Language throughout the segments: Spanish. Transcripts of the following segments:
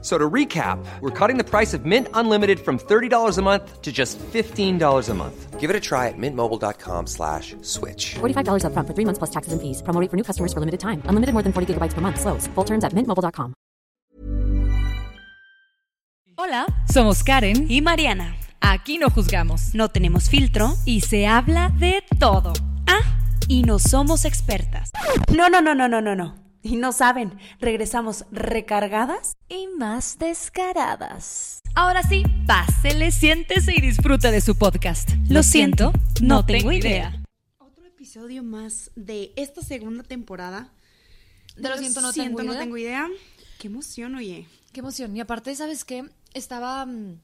So to recap, we're cutting the price of Mint Unlimited from $30 a month to just $15 a month. Give it a try at mintmobile.com slash switch. $45 upfront for three months plus taxes and fees. Promo rate for new customers for limited time. Unlimited more than 40 gigabytes per month. Slows. Full terms at mintmobile.com. Hola, somos Karen y Mariana. Aquí no juzgamos No tenemos filtro. y se habla de todo. Ah, y no somos expertas. No, no, no, no, no, no, no. Y no saben, regresamos recargadas. Y más descaradas. Ahora sí, pásele, siéntese y disfruta de su podcast. Lo siento, no tengo idea. Otro episodio más de esta segunda temporada. De Lo siento, no tengo no idea. tengo idea. Qué emoción, oye. Qué emoción. Y aparte, ¿sabes qué? Estaba. mm,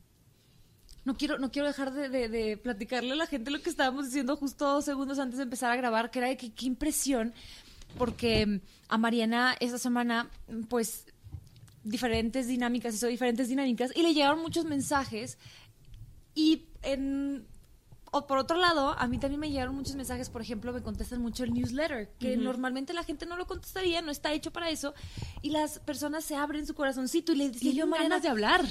No quiero, no quiero dejar de, de- de platicarle a la gente lo que estábamos diciendo justo dos segundos antes de empezar a grabar, que era de que qué impresión, porque mm, a Mariana esta semana, mm, pues, diferentes dinámicas, hizo diferentes dinámicas, y le llegaron muchos mensajes, y en... O por otro lado, a mí también me llegaron muchos mensajes, por ejemplo, me contestan mucho el newsletter, que normalmente la gente no lo contestaría, no está hecho para eso, y las personas se abren su corazoncito y le decía yo, Mariana, ganas de hablar.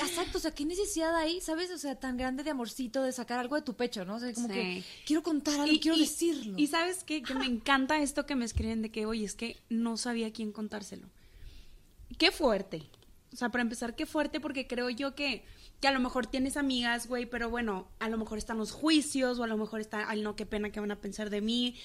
exacto, o sea, qué necesidad hay, ¿sabes? O sea, tan grande de amorcito, de sacar algo de tu pecho, ¿no? O sea, como Sí. que quiero contar algo, quiero decirlo. Y sabes qué? Que me encanta esto que me escriben de que, oye, es que no sabía quién contárselo. Qué fuerte. O sea, para empezar, qué fuerte, porque creo yo que, que a lo mejor tienes amigas, güey, pero bueno, a lo mejor están los juicios, o a lo mejor está, ay, no, qué pena que van a pensar de mí.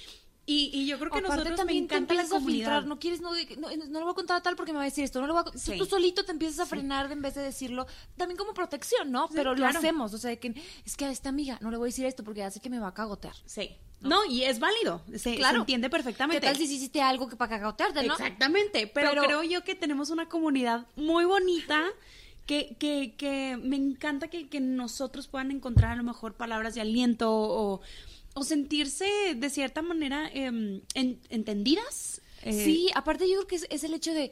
Y, y yo creo que Aparte nosotros también me te encanta la empiezas a comunidad. filtrar, no quieres, no, no, no lo voy a contar a tal porque me va a decir esto, no lo voy a, Sí. tú solito te empiezas a frenar en vez de decirlo, también como protección, ¿no? Pero claro. lo hacemos, o sea, que es que a esta amiga no le voy a decir esto porque hace que me va a cagotear. Sí. No, y es válido. Se, se Claro. entiende ¿Qué perfectamente. tal si hiciste algo que para cagotearte, no? Exactamente, pero, Pero- creo yo que tenemos una comunidad muy bonita que, que, que me encanta que, que nosotros puedan encontrar a lo mejor palabras de aliento o, o sentirse de cierta manera em, en- entendidas. Eh, Sí, aparte yo creo que es, es el hecho de,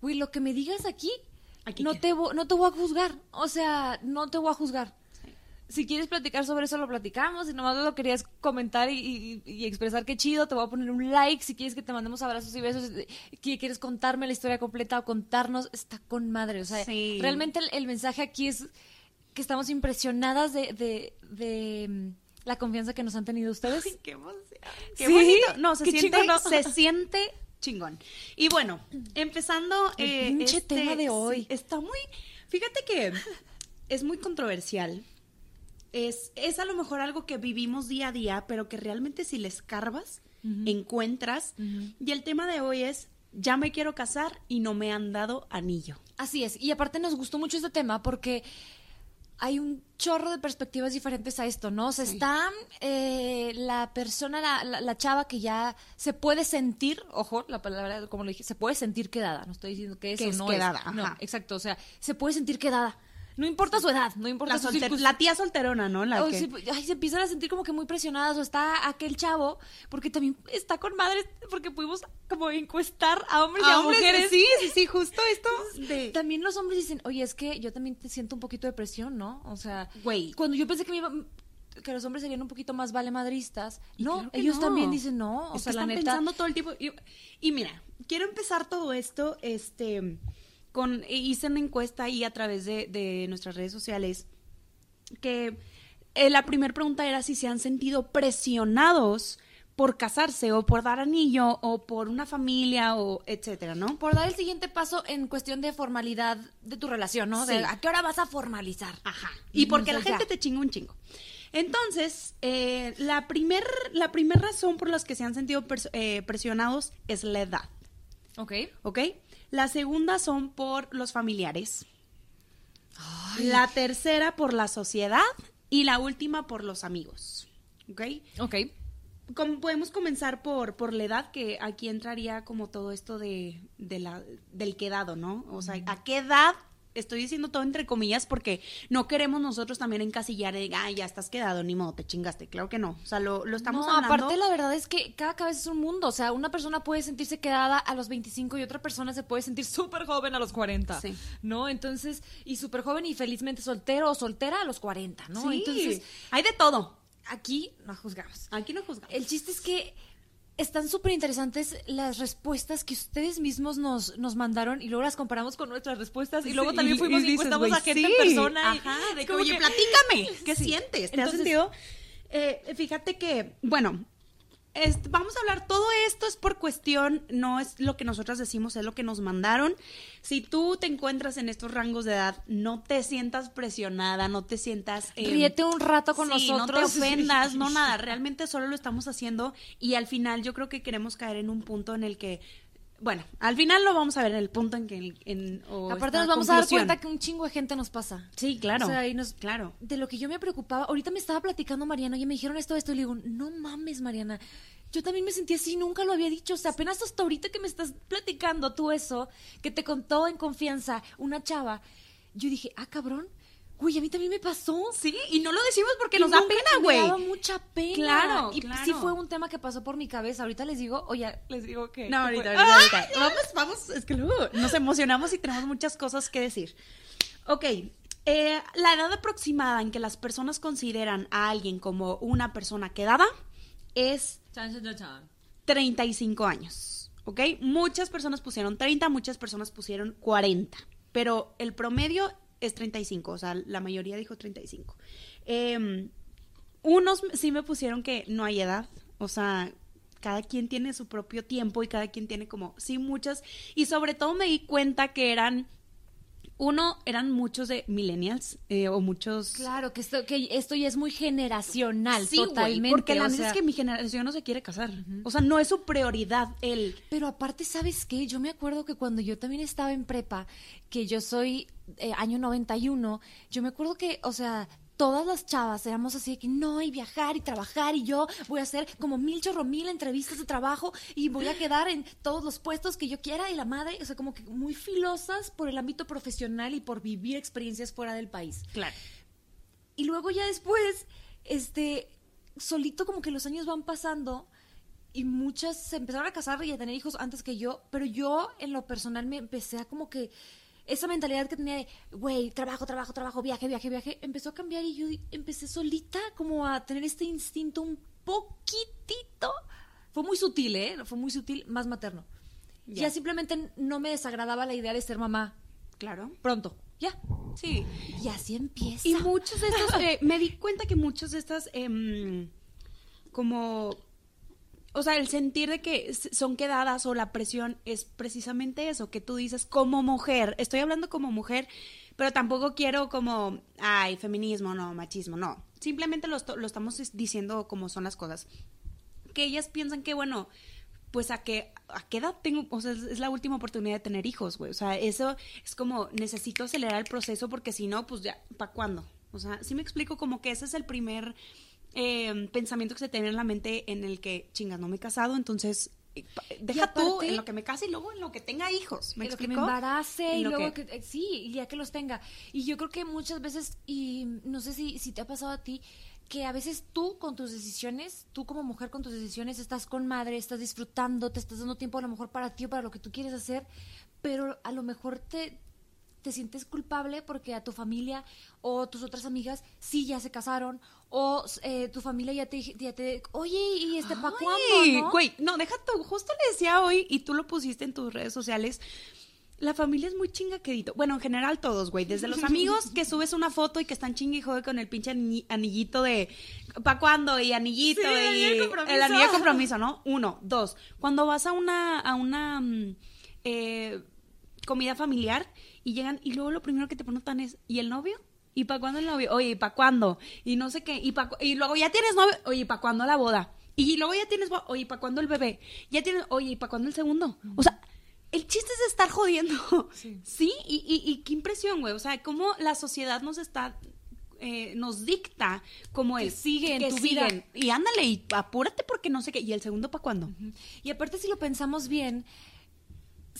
güey, lo que me digas aquí, Aquí no queda. te, no te voy a juzgar. O sea, no te voy a juzgar. Si quieres platicar sobre eso, lo platicamos. Si nomás lo querías comentar y, y- y expresar qué chido, te voy a poner un like. Si quieres que te mandemos abrazos y besos, que quieres contarme la historia completa o contarnos, está con madre. O sea, Sí. realmente el, el mensaje aquí es que estamos impresionadas de, de, de, mm, la confianza que nos han tenido ustedes. Ay, qué emoción. Qué Sí, bonito. No, se siente, chingón, ¿no? se siente chingón. Y bueno, empezando El eh, pinche este- tema de hoy. está muy, fíjate que es muy controversial. Es, es a lo mejor algo que vivimos día a día, pero que realmente si le escarbas, encuentras. Y el tema de hoy es, ya me quiero casar y no me han dado anillo. Así es, y aparte nos gustó mucho este tema porque hay un chorro de perspectivas diferentes a esto, ¿no? O sea, está eh, la persona, la, la- la chava que ya se puede sentir, ojo, la palabra, como lo dije, se puede sentir quedada, no estoy diciendo que eso Que es no quedada, es. No, exacto, o sea, se puede sentir quedada. No importa su edad, no importa La, su circun- la tía solterona, ¿no? La o que- se, ay, se empiezan a sentir como que muy presionadas o está aquel chavo porque también está con madres porque pudimos como encuestar a hombres y a Ah, hombres, mujeres Sí, sí, sí, justo esto de... también los hombres dicen, oye, es que yo también te siento un poquito de presión, ¿no? O sea, Güey. cuando yo pensé que me iba que los hombres serían un poquito más vale madristas, Y no, claro ellos no. también dicen no, o Es sea, que la están neta. pensando todo el tiempo. Y, y mira, quiero empezar todo esto, este, con, hice una encuesta ahí a través de, de nuestras redes sociales, que eh, la primera pregunta era si se han sentido presionados por casarse o por dar anillo o por una familia o etcétera, ¿no? por dar el siguiente paso en cuestión de formalidad de tu relación, ¿no? De Sí. a qué hora vas a formalizar. Ajá. Y porque la gente ya. te chinga un chingo. Entonces, eh, la primer, la primer razón por las que se han sentido eh, presionados es la edad. Ok. ¿ok? La segunda son por los familiares. La tercera por la sociedad y la última por los amigos, ¿ok? Ok. Como podemos comenzar por, por la edad, que aquí entraría como todo esto de, de la, del quedado, ¿no? O sea, ¿a qué edad estoy diciendo todo entre comillas porque no queremos nosotros también encasillar de, ay, ya estás quedado, ni modo, te chingaste. Claro que no. O sea, lo, lo estamos no, hablando. aparte la verdad es que cada cabeza es un mundo. O sea, una persona puede sentirse quedada a los 25 y otra persona se puede sentir súper joven a los 40. Sí. ¿No? Entonces, y súper joven y felizmente soltero o soltera a los 40, ¿no? Sí, Entonces, hay de todo. aquí no juzgamos. Aquí no juzgamos. El chiste es que están súper interesantes las respuestas que ustedes mismos nos, nos mandaron y luego las comparamos con nuestras respuestas y luego también fuimos y y, dices, a gente sí. en persona. Ajá, de que, oye, que- platícame, ¿qué Sí. sientes? ¿Te has Entonces, sentido? Eh, fíjate que, bueno, es- vamos a hablar, todo esto es por cuestión, no es lo que nosotras decimos, es lo que nos mandaron. Si tú te encuentras en estos rangos de edad, no te sientas presionada, no te sientas... eh, Ríete un rato con sí, nosotros. no te ofendas, no nada, realmente solo lo estamos haciendo y al final yo creo que queremos caer en un punto en el que... Bueno, al final lo vamos a ver en el punto en que... En, o Aparte nos vamos a dar cuenta que un chingo de gente nos pasa. Sí, claro. O sea, y nos- claro. De lo que yo me preocupaba, ahorita me estaba platicando Mariana, oye, me dijeron esto, esto, y le digo, no mames, Mariana. Yo también me sentí así, nunca lo había dicho. O sea, apenas hasta ahorita que me estás platicando tú eso, que te contó en confianza una chava, yo dije, ah, cabrón, güey, a mí también me pasó. Sí, y no lo decimos porque Y nos da pena, Me güey. daba mucha pena. Claro, Y claro. sí fue un tema que pasó por mi cabeza. Ahorita les digo, oye, les digo que. No, ahorita, ahorita, ahorita. Vamos, vamos, es que luego nos emocionamos y tenemos muchas cosas que decir. Ok, eh, la edad aproximada en que las personas consideran a alguien como una persona quedada es Chan, chan, chan, chan. 35 años, ¿ok? Muchas personas pusieron 30, muchas personas pusieron 40, pero el promedio es 35, o sea, la mayoría dijo 35. Eh, unos sí me pusieron que no hay edad, o sea, cada quien tiene su propio tiempo y cada quien tiene como, sí, muchas, y sobre todo me di cuenta que eran, uno, eran muchos de millennials, eh, o muchos... Claro, que esto, que esto ya es muy generacional, Sí, totalmente. porque la neta sea- es que mi generación no se quiere casar. O sea, no es su prioridad el... Pero aparte, ¿sabes qué? Yo me acuerdo que cuando yo también estaba en prepa, que yo soy eh, año 91, yo me acuerdo que, o sea, todas las chavas éramos así de que no, y viajar y trabajar, y yo voy a hacer como mil chorro mil entrevistas de trabajo y voy a quedar en todos los puestos que yo quiera y la madre, o sea, como que muy filosas por el ámbito profesional y por vivir experiencias fuera del país. Claro. Y luego ya después, este, solito como que los años van pasando y muchas se empezaron a casar y a tener hijos antes que yo, pero yo en lo personal me empecé a como que esa mentalidad que tenía de, güey, trabajo, trabajo, trabajo, viaje, viaje, viaje, empezó a cambiar y yo empecé solita como a tener este instinto un poquitito, fue muy sutil, ¿eh? Fue muy sutil, más materno. Ya. Ya simplemente no me desagradaba la idea de ser mamá Claro. pronto, ya. Sí. Y así empieza. Y muchos de estos, eh, me di cuenta que muchos de estas, em, como, o sea, el sentir de que son quedadas o la presión es precisamente eso, que tú dices como mujer, estoy hablando como mujer, pero tampoco quiero como, ay, feminismo, no, machismo, no. Simplemente lo, lo estamos es- diciendo como son las cosas. Que ellas piensan que, bueno, pues a qué, a qué edad tengo, o sea, es, es la última oportunidad de tener hijos, güey. O sea, eso es como, necesito acelerar el proceso porque si no, pues ya, ¿para cuándo? O sea, sí me explico como que ese es el primer eh, pensamiento que se tiene en la mente en el que, chingas, no me he casado, entonces, eh, pa- deja tú en lo que me case y luego en lo que tenga hijos. ¿Me en lo que me embarace y luego que, eh, sí, y ya que los tenga. Y yo creo que muchas veces, y no sé si, si te ha pasado a ti, que a veces tú con tus decisiones, tú como mujer con tus decisiones, estás con madre, estás disfrutando, te estás dando tiempo a lo mejor para ti o para lo que tú quieres hacer, pero a lo mejor te, te sientes culpable porque a tu familia o tus otras amigas sí ya se casaron o eh, tu familia ya te, ya te oye, ¿y este para cuándo? no? Güey, no, deja tú. Justo le decía hoy, y tú lo pusiste en tus redes sociales. La familia es muy chingaquedito. Bueno, en general todos, güey. Desde los amigos que subes una foto y que están chingue y jode con el pinche ani- anillito de ¿pa' cuándo? Y anillito Sí, el y compromiso. el anillo de compromiso, ¿no? Uno, dos. Cuando vas a una, a una mm, eh, comida familiar y llegan y luego lo primero que te preguntan es ¿y el novio? ¿Y para cuándo el novio? Oye, ¿y para cuándo? Y no sé qué. ¿Y, pa y luego ya tienes novio? Oye, ¿y para cuándo la boda? Y luego ya tienes, oye, ¿y para cuándo el bebé? Ya tienes, oye, ¿y para cuándo el segundo? O sea, el chiste es estar jodiendo. Sí. Y, y, y qué impresión, güey. O sea, cómo la sociedad nos está, eh, nos dicta como el sigue en que tu vida. siguen. Y ándale, y apúrate porque no sé qué. ¿Y el segundo para cuándo? Y aparte, si lo pensamos bien,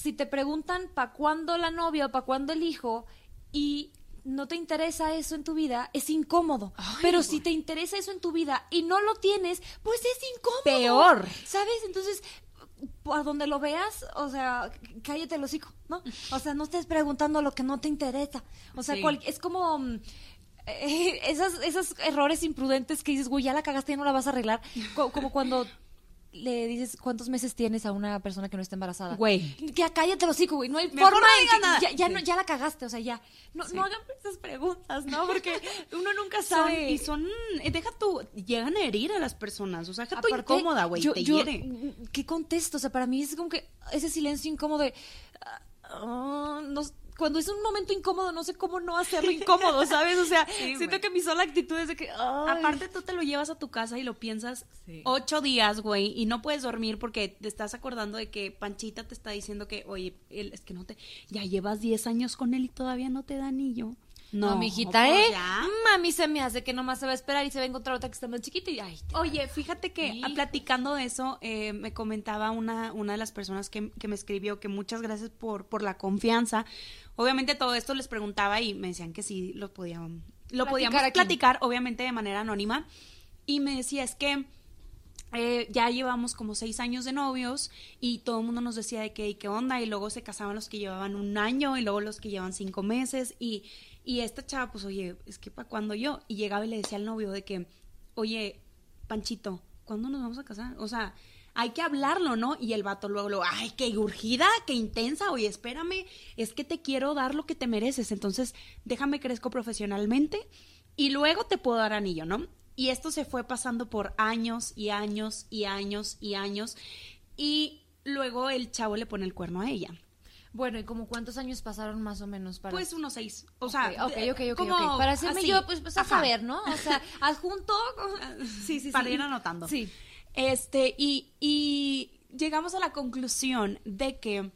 si te preguntan para cuándo la novia o para cuándo el hijo, y no te interesa eso en tu vida, es incómodo. Pero si te interesa eso en tu vida y no lo tienes, pues es incómodo. Peor. ¿Sabes? Entonces, a donde lo veas, o sea, cállate el hocico, ¿no? O sea, no estés preguntando lo que no te interesa. O sea, Sí. cual- es como... mm, eh, esas, esos errores imprudentes que dices, güey, ya la cagaste, ya no la vas a arreglar. Co- como cuando le dices cuántos meses tienes a una persona que no está embarazada. Güey. Ya cállate el hocico, güey. No hay Mejor forma no que- nada. Ya, ya, Sí. no, ya la cagaste, o sea, ya. No, no hagan esas preguntas, ¿no? Porque uno nunca Son- sabe. y son, eh, deja tú, llegan a herir a las personas, o sea, deja tú incómoda, güey, yo- te yo, hiere. ¿Qué contesto? O sea, para mí es como que ese silencio incómodo de... ah, no- cuando es un momento incómodo, no sé cómo no hacerlo incómodo, ¿sabes? O sea, Sí, siento que mi sola actitud es de que... ay. Aparte tú te lo llevas a tu casa y lo piensas Sí. ocho días, güey, y no puedes dormir porque te estás acordando de que Panchita te está diciendo que, oye, él, es que no te, ya llevas 10 años con él y todavía no te da anillo. No, No, mijita, pues ¿eh? ya. Mami se me hace que nomás se va a esperar y se va a encontrar otra que está más chiquita y ay, Oye, fíjate que ah, platicando de eso, eh, me comentaba una, una de las personas que, que me escribió que muchas gracias por, por la confianza. Obviamente todo esto les preguntaba y me decían que sí lo podíamos, lo Platicar podíamos aquí. platicar, obviamente de manera anónima. Y me decía, es que eh, ya llevamos como seis años de novios y todo el mundo nos decía de qué y qué onda y luego se casaban los que llevaban un año y luego los que llevan cinco meses y, y esta chava pues oye, es que para cuando yo y llegaba y le decía al novio de que, oye, Panchito, ¿cuándo nos vamos a casar? O sea, hay que hablarlo, ¿no? Y el vato luego, luego, ay, qué urgida, qué intensa, oye, espérame, es que te quiero dar lo que te mereces, entonces déjame crezco profesionalmente y luego te puedo dar anillo, ¿no? Y esto se fue pasando por años y años y años y años y luego el chavo le pone el cuerno a ella. Bueno, ¿y como cuántos años pasaron más o menos para Pues unos seis, o sea, ok, de- ok, ok, como ok. Para hacerme así. yo, pues, pues a saber, ¿no? O sea, adjunto. Sí, sí, para sí. ir anotando. Sí. Este, y, y llegamos a la conclusión de que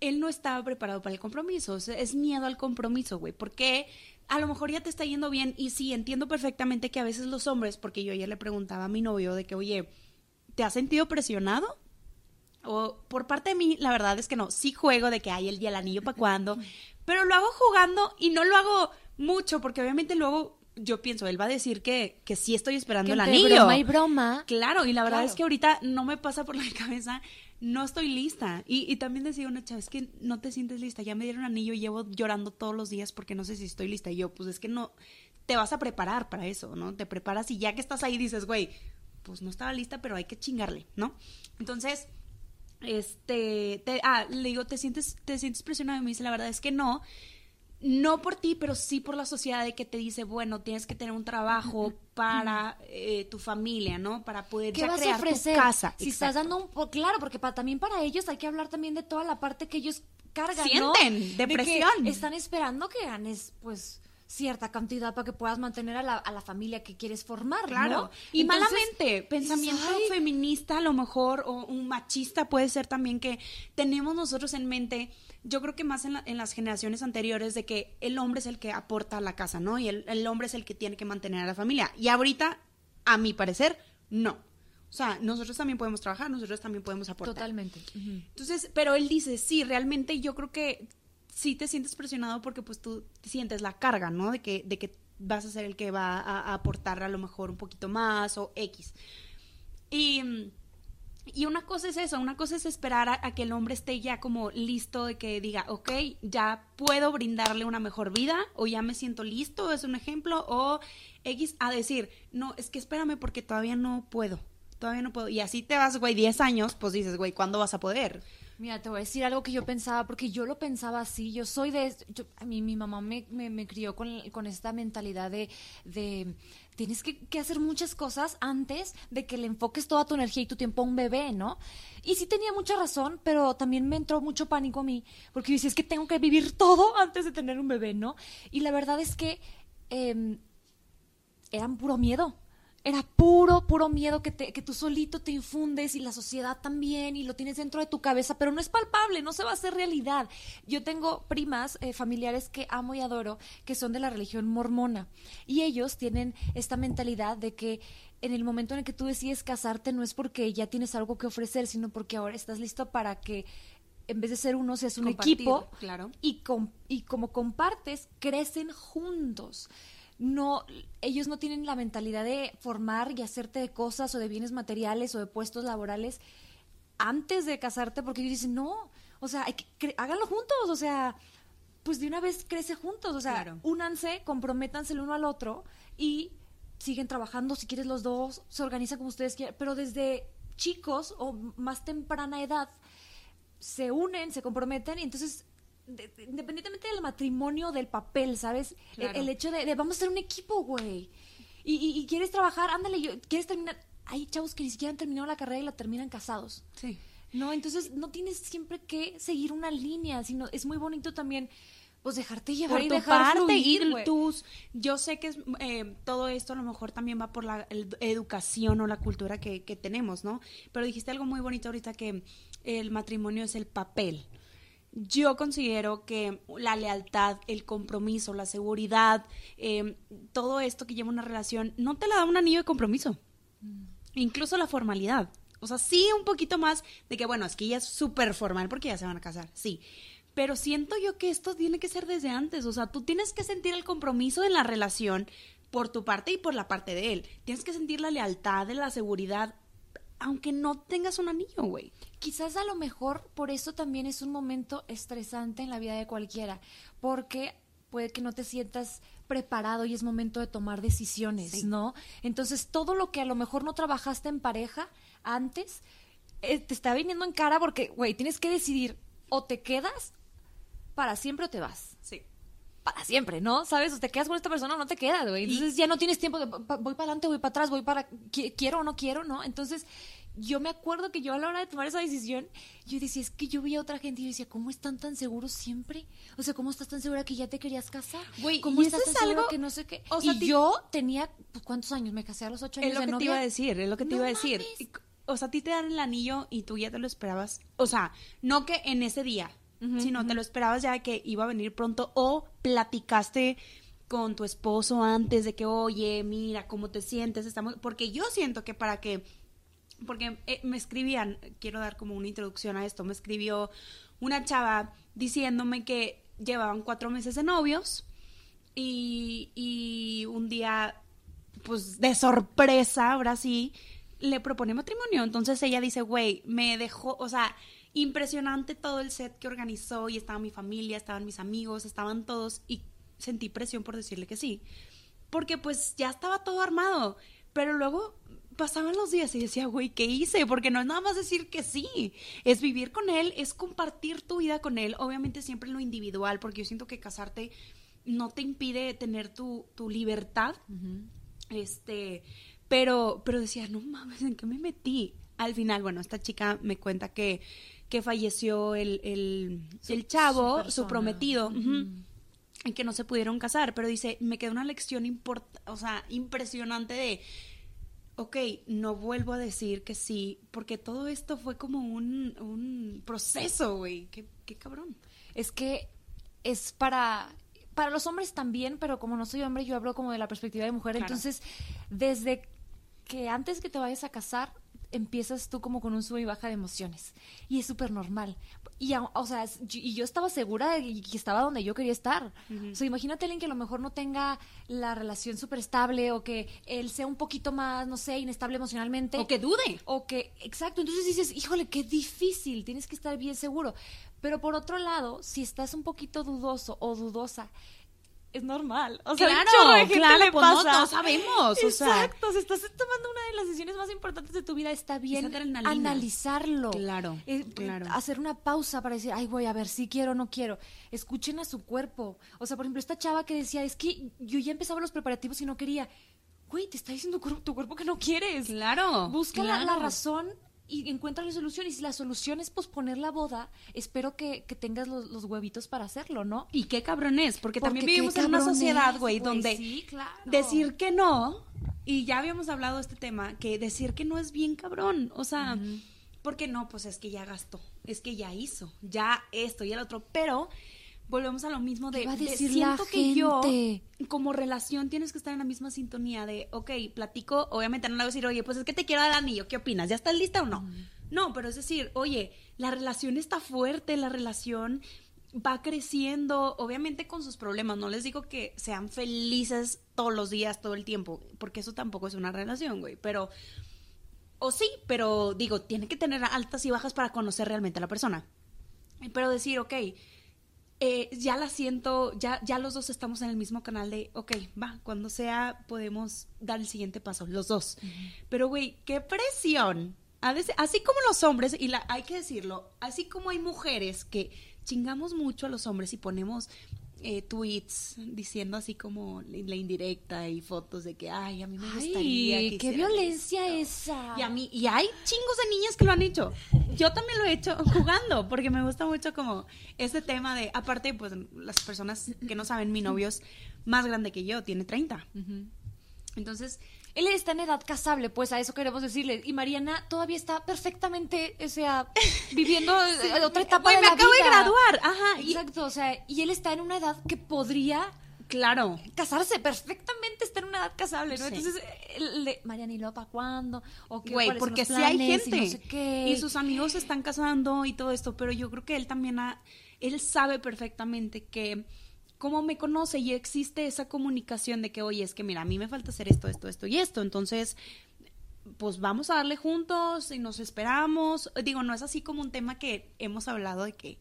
él no estaba preparado para el compromiso. O sea, es miedo al compromiso, güey. Porque a lo mejor ya te está yendo bien. Y sí, entiendo perfectamente que a veces los hombres, porque yo ayer le preguntaba a mi novio de que, oye, ¿te has sentido presionado? O por parte de mí, la verdad es que no. Sí juego de que hay el día el anillo para cuando. Pero lo hago jugando y no lo hago mucho, porque obviamente luego yo pienso, él va a decir que, que sí estoy esperando Que el anillo. broma y broma. Claro, y la verdad Claro. es que ahorita no me pasa por la cabeza, no estoy lista. Y, y también decía una chava, es que no te sientes lista, ya me dieron anillo y llevo llorando todos los días porque no sé si estoy lista. Y yo, pues es que no, te vas a preparar para eso, ¿no? Te preparas y ya que estás ahí dices, güey, pues no estaba lista, pero hay que chingarle, ¿no? Entonces, este, te, ah, le digo, ¿te sientes, te sientes presionado? Y me dice, la verdad es que no. No por ti, pero sí por la sociedad de que te dice, bueno, tienes que tener un trabajo para eh, tu familia, ¿no? Para poder ¿Qué ya vas a crear ofrecer? tu casa. Si estás dando un... po- Claro, porque pa- también para ellos hay que hablar también de toda la parte que ellos cargan, ¿no? Sienten, De que depresión. están esperando que ganes, pues, cierta cantidad para que puedas mantener a la, a la familia que quieres formar, Claro. ¿no? Y Entonces, malamente, pensamiento feminista a lo mejor, o un machista puede ser también que tenemos nosotros en mente, yo creo que más en, la- en las generaciones anteriores, de que el hombre es el que aporta a la casa, ¿no? Y el, el hombre es el que tiene que mantener a la familia. Y ahorita, a mi parecer, no. O sea, nosotros también podemos trabajar, nosotros también podemos aportar. Totalmente. Ujú. Entonces, pero él dice, sí, realmente yo creo que sí te sientes presionado porque pues tú sientes la carga, ¿no? De que, de que vas a ser el que va a, a aportar a lo mejor un poquito más o X. Y, mm, y una cosa es eso, una cosa es esperar a, que el hombre esté ya como listo de que diga, ok, ya puedo brindarle una mejor vida o ya me siento listo, es un ejemplo, o X a decir, no, es que espérame porque todavía no puedo, todavía no puedo. Y así te vas, güey, 10 años, pues dices, güey, ¿cuándo vas a poder? Mira, te voy a decir algo que yo pensaba, porque yo lo pensaba así, yo soy de... yo- a mí mi mamá me, me, me crió con, con esta mentalidad de... de tienes que, que hacer muchas cosas antes de que le enfoques toda tu energía y tu tiempo a un bebé, ¿no? Y sí tenía mucha razón, pero también me entró mucho pánico a mí, porque yo decía, es que tengo que vivir todo antes de tener un bebé, ¿no? Y la verdad es que... em, eran puro miedo. Era puro, puro miedo que, te, que tú solito te infundes y la sociedad también y lo tienes dentro de tu cabeza, pero no es palpable, no se va a hacer realidad. Yo tengo primas, eh, familiares que amo y adoro, que son de la religión mormona y ellos tienen esta mentalidad de que en el momento en el que tú decides casarte no es porque ya tienes algo que ofrecer, sino porque ahora estás listo para que en vez de ser uno, seas un Compartir, equipo. claro. Y, com- y como compartes, crecen juntos. No, ellos no tienen la mentalidad de formar y hacerte de cosas o de bienes materiales o de puestos laborales antes de casarte, porque ellos dicen, no, o sea, hay que háganlo juntos, o sea, pues de una vez crece juntos, o sea, Claro. únanse, comprométanse el uno al otro y siguen trabajando, si quieres los dos, se organizan como ustedes quieran, pero desde chicos o más temprana edad se unen, se comprometen y entonces de- de- independientemente del matrimonio, del papel, ¿sabes? El- Claro. El, hecho de, de vamos a ser un equipo, güey. Y, y- y quieres trabajar, ándale, yo, quieres terminar. Hay chavos que ni siquiera han terminado la carrera y la terminan casados. Sí. No, entonces no tienes siempre que seguir una línea, sino es muy bonito también, pues dejarte llevar por y tu dejar parte fluir, y güey. tus yo sé que es, eh, todo esto a lo mejor también va por la el- educación o la cultura que, que tenemos no pero dijiste algo muy bonito ahorita que el matrimonio es el papel yo considero que la lealtad, el compromiso, la seguridad, eh, todo esto que lleva una relación, no te la da un anillo de compromiso. Incluso la formalidad. O sea, sí un poquito más de que, bueno, es que ya es súper formal porque ya se van a casar, sí. Pero siento yo que esto tiene que ser desde antes. O sea, tú tienes que sentir el compromiso en la relación por tu parte y por la parte de él. Tienes que sentir la lealtad, la seguridad, aunque no tengas un anillo, güey. Quizás a lo mejor por eso también es un momento estresante en la vida de cualquiera, porque puede que no te sientas preparado y es momento de tomar decisiones, Sí. ¿no? Entonces todo lo que a lo mejor no trabajaste en pareja antes, eh, te está viniendo en cara porque, güey, tienes que decidir o te quedas para siempre o te vas. Sí. Para siempre, ¿no? ¿Sabes? O te quedas con esta persona o no te quedas, güey. Entonces ya no tienes tiempo de voy para adelante, voy para atrás, voy para qui- quiero o no quiero, ¿no? Entonces yo me acuerdo que yo a la hora de tomar esa decisión, yo decía, es que yo veía a otra gente y yo decía, ¿cómo están tan seguros siempre? O sea, ¿cómo estás tan segura que ya te querías casar? Güey, ¿cómo estás tan es segura algo- que no sé qué? o sea, y yo tenía, pues, ¿cuántos años? Me casé a los ocho años Es lo de que te iba a decir, es lo que te No iba a decir. mames. O sea, a ti te dan el anillo y tú ya te lo esperabas. O sea, no que en ese día, sino te lo esperabas ya que iba a venir pronto o platicaste con tu esposo antes de que, oye, mira, ¿cómo te sientes? Estamos... Porque yo siento que para que... Porque eh, me escribían, quiero dar como una introducción a esto, me escribió una chava diciéndome que llevaban cuatro meses de novios y, y un día, pues de sorpresa, ahora sí, le propone matrimonio. Entonces ella dice, güey, me dejó, o sea, impresionante todo el set que organizó y estaba mi familia, estaban mis amigos, estaban todos y sentí presión por decirle que sí. Porque pues ya estaba todo armado. Pero luego pasaban los días y decía, güey, ¿qué hice? Porque no es nada más decir que sí, es vivir con él, es compartir tu vida con él, obviamente siempre en lo individual, porque yo siento que casarte no te impide tener tu, tu libertad, este, pero, pero decía, no mames, ¿en qué me metí? Al final, bueno, esta chica me cuenta que, que falleció el, el, el chavo, su, prometido, y que no se pudieron casar, pero dice, me quedó una lección import o sea, impresionante de, ok, no vuelvo a decir que sí, porque todo esto fue como un, un proceso, güey, qué, qué cabrón. Es que es para para los hombres también, pero como no soy hombre, yo hablo como de la perspectiva de mujer. Claro. Entonces, desde que antes que te vayas a casar, empiezas tú como con un sube y baja de emociones. Y es súper normal. Y, o sea, y yo estaba segura de que estaba donde yo quería estar. O sea, imagínate a alguien que a lo mejor no tenga la relación súper estable o que él sea un poquito más, no sé, inestable emocionalmente. O que dude. O que, exacto, entonces dices, híjole, qué difícil, tienes que estar bien seguro. Pero por otro lado, si estás un poquito dudoso o dudosa, es normal. O sea, un Claro, chorro de gente claro, le pues no, pasa. todos sabemos, o sea. Exacto, si estás tomando una de las decisiones más importantes de tu vida, está bien analizarlo. Claro, Eh, claro. Hacer una pausa para decir, ay, voy a ver si quiero o no quiero. Escuchen a su cuerpo. O sea, por ejemplo, esta chava que decía, es que yo ya empezaba los preparativos y no quería. Güey, te está diciendo tu cuerpo- que no quieres. Claro. Busca la- razón y encuentra la solución. Y si la solución es posponer la boda, espero que, que tengas los, los huevitos para hacerlo, ¿no? Y qué cabrón es, porque, Porque también vivimos en una sociedad, güey, donde sí, claro. decir que no, y ya habíamos hablado de este tema, que decir que no es bien cabrón, o sea, porque no, pues es que ya gastó, es que ya hizo, ya esto y el otro, pero volvemos a lo mismo de, ¿Qué va a de decir siento la que yo como relación tienes que estar en la misma sintonía de, ok, platico, obviamente no le voy a decir, oye, pues es que te quiero dar el anillo, ¿qué opinas? ¿Ya estás lista o no? No, pero es decir, oye, la relación está fuerte, la relación va creciendo, obviamente con sus problemas. No les digo que sean felices todos los días, todo el tiempo, porque eso tampoco es una relación, güey. Pero, o sí, pero digo, tiene que tener altas y bajas para conocer realmente a la persona. Pero decir, ok, eh, ya la siento, ya, ya los dos estamos en el mismo canal de, ok, va, cuando sea podemos dar el siguiente paso, los dos. Pero, güey, qué presión. A veces, así como los hombres, y la, hay que decirlo, así como hay mujeres que chingamos mucho a los hombres y ponemos eh, tweets diciendo así como la indirecta y fotos de que, ay, a mí me gustaría. Ay, que qué violencia esto". esa. Y a mí, y hay chingos de niñas que lo han hecho. Yo también lo he hecho jugando, porque me gusta mucho como ese tema de, aparte, pues las personas que no saben, mi novio es más grande que yo, tiene 30. Entonces, Él está en edad casable, pues a eso queremos decirle. Y Mariana todavía está perfectamente, o sea, viviendo eh, otra etapa de me la acabo de vida. graduar, ajá, y- Exacto, o sea, y él está en una edad que podría claro. casarse perfectamente, está en una edad casable, ¿no? Sí. Entonces, le- Mariana, ¿y para cuándo? ¿O qué, Güey, porque sí hay gente. Y, no sé qué. y sus amigos se están casando y todo esto, pero yo creo que él también ha, él sabe perfectamente que como me conoce y existe esa comunicación de que, oye, es que mira, a mí me falta hacer esto, esto, esto y esto, entonces pues vamos a darle juntos y nos esperamos. Digo, no es así como un tema que hemos hablado de que,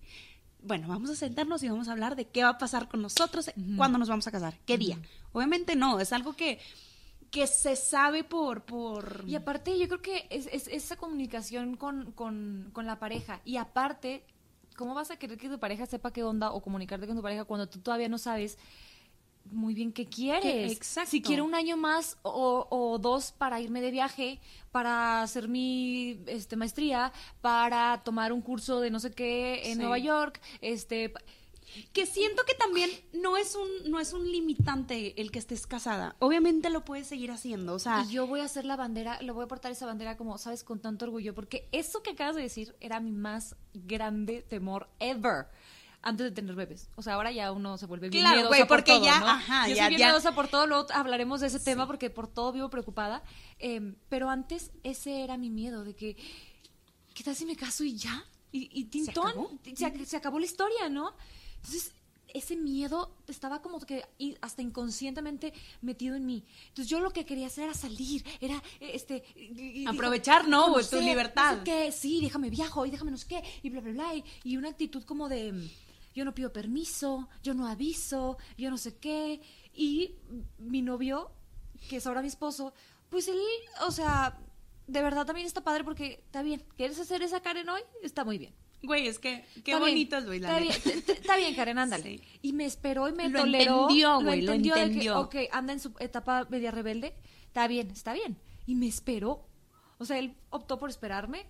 bueno, vamos a sentarnos y vamos a hablar de qué va a pasar con nosotros, cuándo nos vamos a casar, qué día. Obviamente no, es algo que, que se sabe por, por... Y aparte, yo creo que es, es- esa comunicación con, con, con la pareja. Y aparte, ¿cómo vas a querer que tu pareja sepa qué onda o comunicarte con tu pareja cuando tú todavía no sabes muy bien qué quieres? Exacto. Si quiero un año más o, o dos para irme de viaje, para hacer mi este, maestría, para tomar un curso de no sé qué en Sí. Nueva York, este... que siento que también no es un no es un limitante el que estés casada. Obviamente lo puedes seguir haciendo, o sea, Y yo voy a hacer la bandera, le voy a portar esa bandera como, sabes, con tanto orgullo, porque eso que acabas de decir era mi más grande temor ever. Antes de tener bebés. O sea, ahora ya uno se vuelve bien Claro, miedosa güey, por porque todo, ya, ¿no? ajá, Yo ya- soy bien ya- miedosa por todo, luego hablaremos de ese tema porque por todo vivo preocupada. Eh, pero antes ese era mi miedo, de que, ¿qué tal si me caso y ya? Y, y tintón, acabó? se, ac- se acabó la historia, ¿no? Entonces, ese miedo estaba como que hasta inconscientemente metido en mí. Entonces, yo lo que quería hacer era salir, era eh, este Aprovechar, ¿no? Tu libertad. No sé qué, sí, déjame viajo y déjame no sé qué, y bla, bla, bla. Y, y una actitud como de yo no pido permiso, yo no aviso, yo no sé qué. Y mi novio, que es ahora mi esposo, pues él, o sea, de verdad también está padre porque está bien. ¿Quieres hacer esa Karen hoy? Está muy bien. Güey, es que qué Está bien, bonito es, la Está bien, t- está bien, Karen, ándale. Sí. Y me esperó y me Lo toleró. entendió, güey, lo de que, entendió. ok, anda en su etapa media rebelde. Está bien, está bien. Y me esperó. O sea, él optó por esperarme.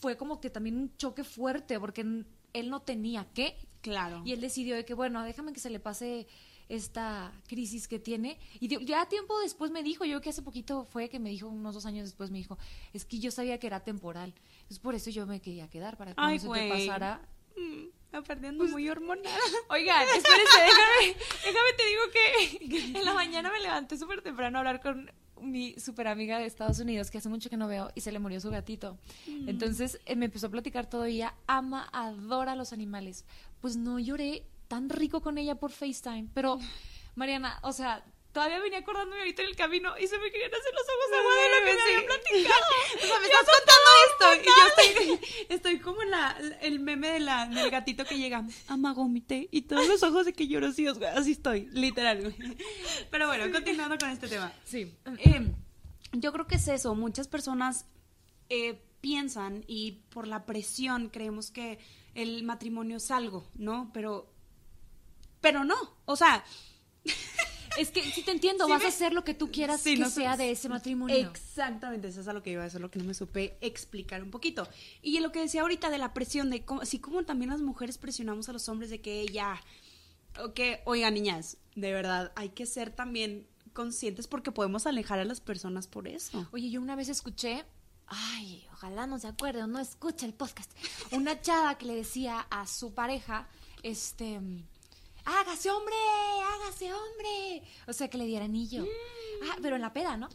Fue como que también un choque fuerte porque él no tenía qué. Claro. Y él decidió de que, bueno, déjame que se le pase esta crisis que tiene. Y ya tiempo después me dijo, yo creo que hace poquito fue que me dijo, unos dos años después me dijo, es que yo sabía que era temporal. Es por eso yo me quería quedar, para que Ay, no se te pasara Mm, perdiendo muy hormonal. Oigan, espérense, déjame, déjame te digo que en la mañana me levanté súper temprano a hablar con mi super amiga de Estados Unidos, que hace mucho que no veo, y se le murió su gatito. Entonces eh, me empezó a platicar todo ella ama, adora a los animales. Pues no lloré tan rico con ella por FaceTime, pero Mariana, o sea, todavía venía acordándome ahorita en el camino y se me querían hacer los ojos agua de lo que me Sí. había platicado. O sea, me estás contando esto y yo estoy, estoy como en la, el meme de la, del gatito que llega, amagómite, y todos los ojos de que lloro, sí, güey, así estoy, literal, güey. Pero bueno, continuando con este tema. Sí. Eh, yo creo que es eso, muchas personas eh, piensan y por la presión creemos que el matrimonio es algo, ¿no? Pero, pero no, o sea, Es que si te entiendo, Sí vas me- a hacer lo que tú quieras Sí, que no sea de ese matrimonio. Exactamente, eso es a lo que iba a decir, lo que no me supe explicar un poquito. Y lo que decía ahorita de la presión, de cómo, así como también las mujeres presionamos a los hombres de que ya, que, oigan niñas, de verdad, hay que ser también conscientes porque podemos alejar a las personas por eso. Oye, yo una vez escuché, ay, ojalá no se acuerde o no escuche el podcast, una chava que le decía a su pareja, este, hágase hombre, hágase hombre. O sea, que le diera anillo. Ah, pero en la peda, ¿no?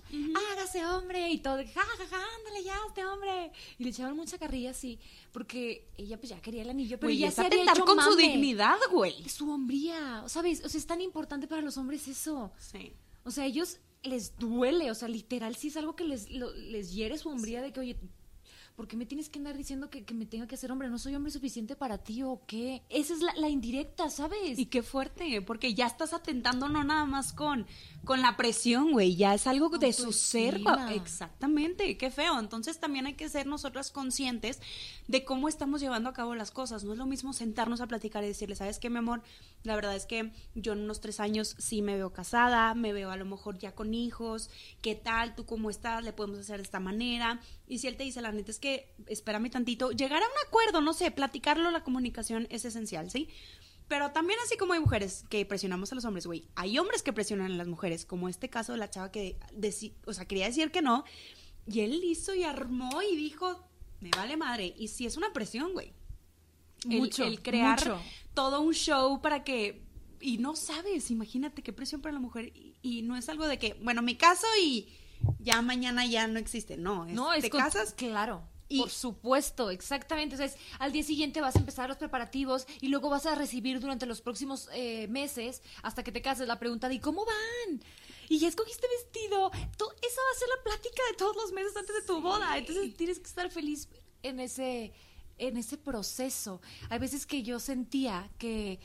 Hágase hombre. Y todo, ja, ja, ja, ándale ya, este hombre. Y le echaban mucha carrilla así, porque ella pues ya quería el anillo, pero ya se había hecho con su dignidad, güey. Su hombría, ¿sabes? O sea, es tan importante para los hombres eso. Sí. O sea, a ellos les duele, o sea, literal, sí es algo que les, lo- les hiere su hombría de que, oye, ¿por qué me tienes que andar diciendo que, que me tenga que hacer hombre? ¿No soy hombre suficiente para ti o qué? Esa es la, la indirecta, ¿sabes? Y qué fuerte, porque ya estás atentando no nada más con, con la presión, güey, ya es algo de su ser. Exactamente, qué feo. Entonces también hay que ser nosotras conscientes de cómo estamos llevando a cabo las cosas. No es lo mismo sentarnos a platicar y decirle, ¿sabes qué, mi amor? La verdad es que yo en unos tres años sí me veo casada, me veo a lo mejor ya con hijos, ¿qué tal? ¿Tú cómo estás? ¿Le podemos hacer de esta manera? Y si él te dice, la neta es que espérame tantito, llegar a un acuerdo, no sé, platicarlo, la comunicación es esencial, ¿sí? Pero también así como hay mujeres que presionamos a los hombres, güey, hay hombres que presionan a las mujeres, como este caso de la chava que, o sea, quería decir que no, y él hizo y armó y dijo, me vale madre, y sí es una presión, güey. El- Mucho, el, crear mucho. todo un show para que, y no sabes, imagínate qué presión para la mujer, y, y no es algo de que, bueno, mi caso y ya mañana ya no existe, no, es, no, es te con- casas Claro. Y- Por supuesto, exactamente. O sea, es, al día siguiente vas a empezar los preparativos y luego vas a recibir durante los próximos eh, meses, hasta que te cases, la pregunta de ¿y cómo van? Y ya escogiste vestido. To- esa va a ser la plática de todos los meses antes de tu boda. Entonces tienes que estar feliz en ese, en ese proceso. Hay veces que yo sentía que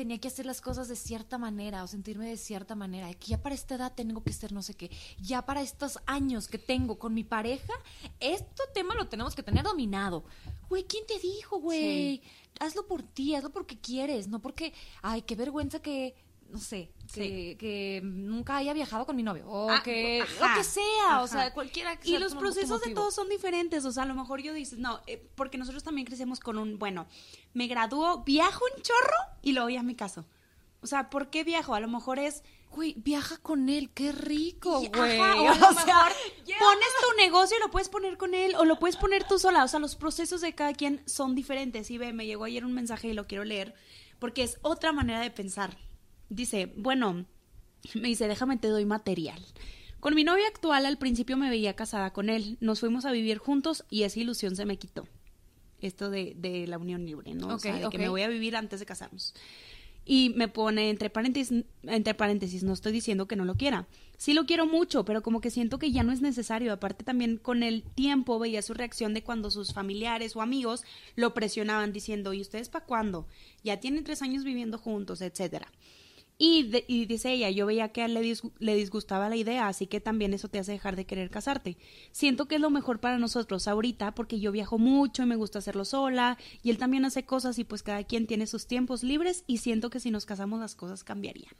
tenía que hacer las cosas de cierta manera o sentirme de cierta manera, que ya para esta edad tengo que ser no sé qué, ya para estos años que tengo con mi pareja, este tema lo tenemos que tener dominado. Güey, ¿quién te dijo, güey? Hazlo por ti, hazlo porque quieres, no porque, ay, qué vergüenza que, no sé, que, que nunca haya viajado con mi novio, o Ah, que, ajá, lo que sea, o sea, cualquiera que Y sea los tu- tu procesos de todos son diferentes, o sea, a lo mejor yo dices, no, eh, porque nosotros también crecemos con un, bueno, me gradúo, viajo un chorro y luego ya me caso. O sea, ¿por qué viajo? A lo mejor es... Güey, viaja con él, qué rico, y- güey. ajá, o, a lo o sea, mejor- pones tu negocio y lo puedes poner con él o lo puedes poner tú sola. O sea, los procesos de cada quien son diferentes. Y ve, me llegó ayer un mensaje y lo quiero leer porque es otra manera de pensar. Dice, bueno, me dice, déjame te doy material. Con mi novio actual al principio me veía casada con él. Nos fuimos a vivir juntos y esa ilusión se me quitó. Esto de, de la unión libre, ¿no? o Ok, sea, de que me voy a vivir antes de casarnos. Y me pone entre paréntesis, entre paréntesis, no estoy diciendo que no lo quiera. Sí lo quiero mucho, pero como que siento que ya no es necesario. Aparte también con el tiempo veía su reacción de cuando sus familiares o amigos lo presionaban diciendo, ¿y ustedes para cuándo? Ya tienen tres años viviendo juntos, etcétera. Y, de- y dice ella, yo veía que a él le, dis- le disgustaba la idea, así que también eso te hace dejar de querer casarte. Siento que es lo mejor para nosotros ahorita, porque yo viajo mucho y me gusta hacerlo sola, y él también hace cosas y pues cada quien tiene sus tiempos libres y siento que si nos casamos las cosas cambiarían.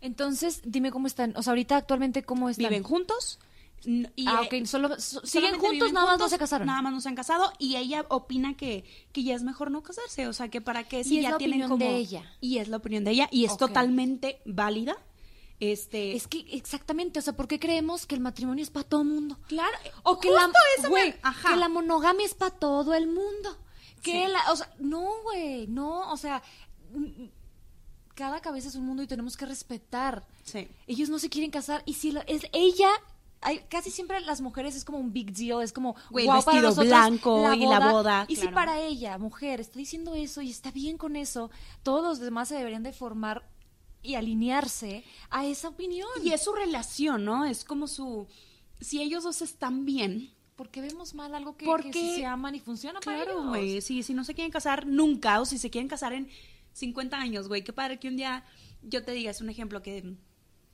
Entonces, dime cómo están. O sea, ahorita actualmente cómo están. Viven juntos. Y, ah, eh, ok. Solo, so- siguen juntos, nada más no se casaron. Nada más no se han casado y ella opina que, que ya es mejor no casarse, o sea, que para qué si es ya la tienen opinión como de ella. y es la opinión de ella y es totalmente válida. Este, Es que exactamente, o sea, ¿por qué creemos que el matrimonio es para todo el mundo? Claro, O que la, eso me- güey, ajá. que la monogamia es para todo el mundo. Que Sí. la, o sea, no, güey, no, o sea, cada cabeza es un mundo y tenemos que respetar. Sí. Ellos no se quieren casar y si la- es ella hay, casi siempre las mujeres es como un big deal, es como Güey, el para vestido nosotros blanco y la boda, Y si para ella, mujer, está diciendo eso y está bien con eso, todos los demás se deberían de formar y alinearse a esa opinión. Y es su relación, ¿no? Es como su si ellos dos están bien, porque vemos mal algo que, Porque- que sí se aman y funciona para Claro, ellos. güey. Si, si no se quieren casar nunca, o si se quieren casar en 50 años, güey. Qué padre que un día yo te diga, es un ejemplo que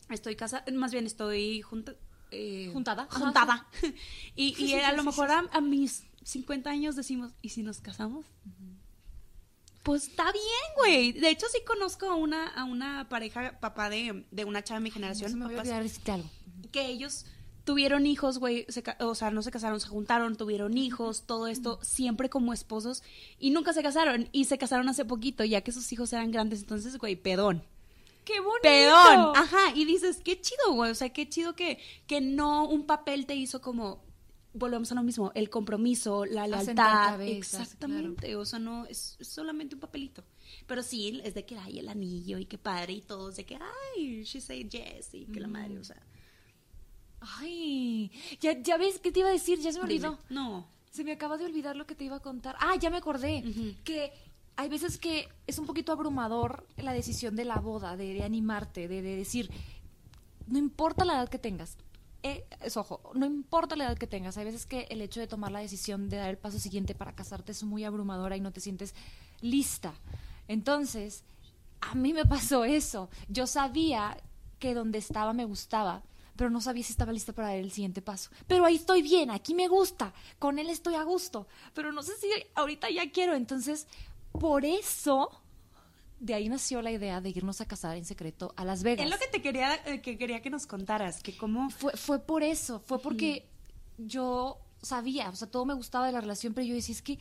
estoy casada, más bien estoy junta, eh, Juntada. Ajá, Juntada. y Sí, y sí, a lo mejor a, a mis 50 años decimos, ¿y si nos casamos? Pues está bien, güey. De hecho, sí conozco a una, a una pareja, papá de, de una chava de mi No generación. se me voy a decirte algo. que ellos tuvieron hijos, güey, se o sea, no se casaron, se juntaron, tuvieron hijos, todo esto, siempre como esposos, y nunca se casaron, y se casaron hace poquito, ya que sus hijos eran grandes, entonces, güey, pedón. ¡Qué bonito! Pedón, ajá, y dices, qué chido, güey, o sea, qué chido que, que no un papel te hizo como, volvemos a lo mismo, el compromiso, la lealtad, cabezas, exactamente, o sea, no, es, es solamente un papelito. Pero sí, es de que hay el anillo y qué padre y todos de que, ay, she said yes y que la madre, o sea. Ay, ya, ya ves qué te iba a decir, ya se me olvidó. dime. No. Se me acaba de olvidar lo que te iba a contar. Ah, ya me acordé. Que hay veces que es un poquito abrumador la decisión de la boda, de, animarte, de, de decir, no importa la edad que tengas. Eh, es ojo, no importa la edad que tengas. Hay veces que el hecho de tomar la decisión de dar el paso siguiente para casarte es muy abrumadora y no te sientes lista. Entonces, a mí me pasó eso. Yo sabía que donde estaba me gustaba, pero no sabía si estaba lista para dar el siguiente paso. Pero ahí estoy bien, aquí me gusta, con él estoy a gusto, pero no sé si ahorita ya quiero. Entonces, por eso, de ahí nació la idea de irnos a casar en secreto a Las Vegas. Es lo que te quería, eh, que quería que nos contaras, que cómo... Fue, fue por eso, fue porque yo sabía, o sea, todo me gustaba de la relación, pero yo decía, es que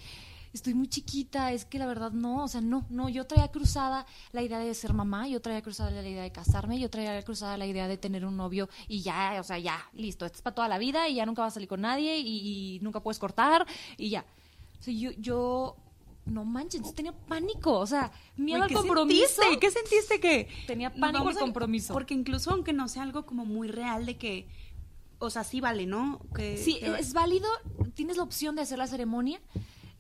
estoy muy chiquita, es que la verdad no, o sea, no, no, yo traía cruzada la idea de ser mamá, yo traía cruzada la idea de casarme, yo traía cruzada la idea de tener un novio y ya, o sea, ya, listo, esto es para toda la vida y ya nunca vas a salir con nadie y, y nunca puedes cortar y ya. O sea, yo, yo, no manches, tenía pánico, o sea, miedo al ¿qué compromiso. Sentiste? ¿Qué sentiste que...? Tenía pánico al compromiso. Porque incluso aunque no sea algo como muy real de que... O sea, sí vale, ¿no? Que, Sí, que- es válido. Tienes la opción de hacer la ceremonia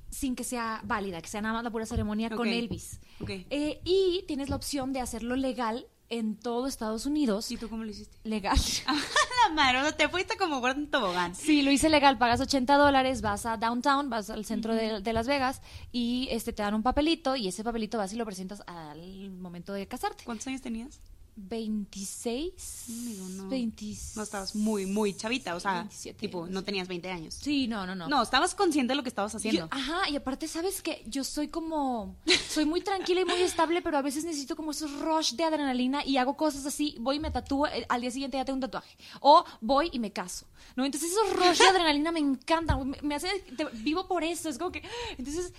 sin que sea válida, que sea nada más la pura ceremonia con. Elvis. Ok. Eh, y tienes la opción de hacerlo legal en todo Estados Unidos. ¿Y tú cómo lo hiciste? Legal. la madre, o sea, te fuiste como gordo en tobogán. Sí, lo hice legal. Pagas 80 dólares, vas a downtown, vas al centro de, de Las Vegas y este te dan un papelito y ese papelito vas y lo presentas al momento de casarte. ¿Cuántos años tenías? 26. Digo, no. 26. No estabas muy, muy chavita, o sea, 27 tipo, no tenías 20 años. Sí, no, no, no. No, estabas consciente de lo que estabas haciendo. Yo- ajá, y aparte, ¿sabes qué? Yo soy como. Soy muy tranquila y muy estable, pero a veces necesito como esos rush de adrenalina y hago cosas así. Voy y me tatúo, eh, al día siguiente ya tengo un tatuaje. O voy y me caso. ¿No? Entonces, esos rush de adrenalina me encantan. Me, me hace. te- vivo por eso. Es como que. Entonces,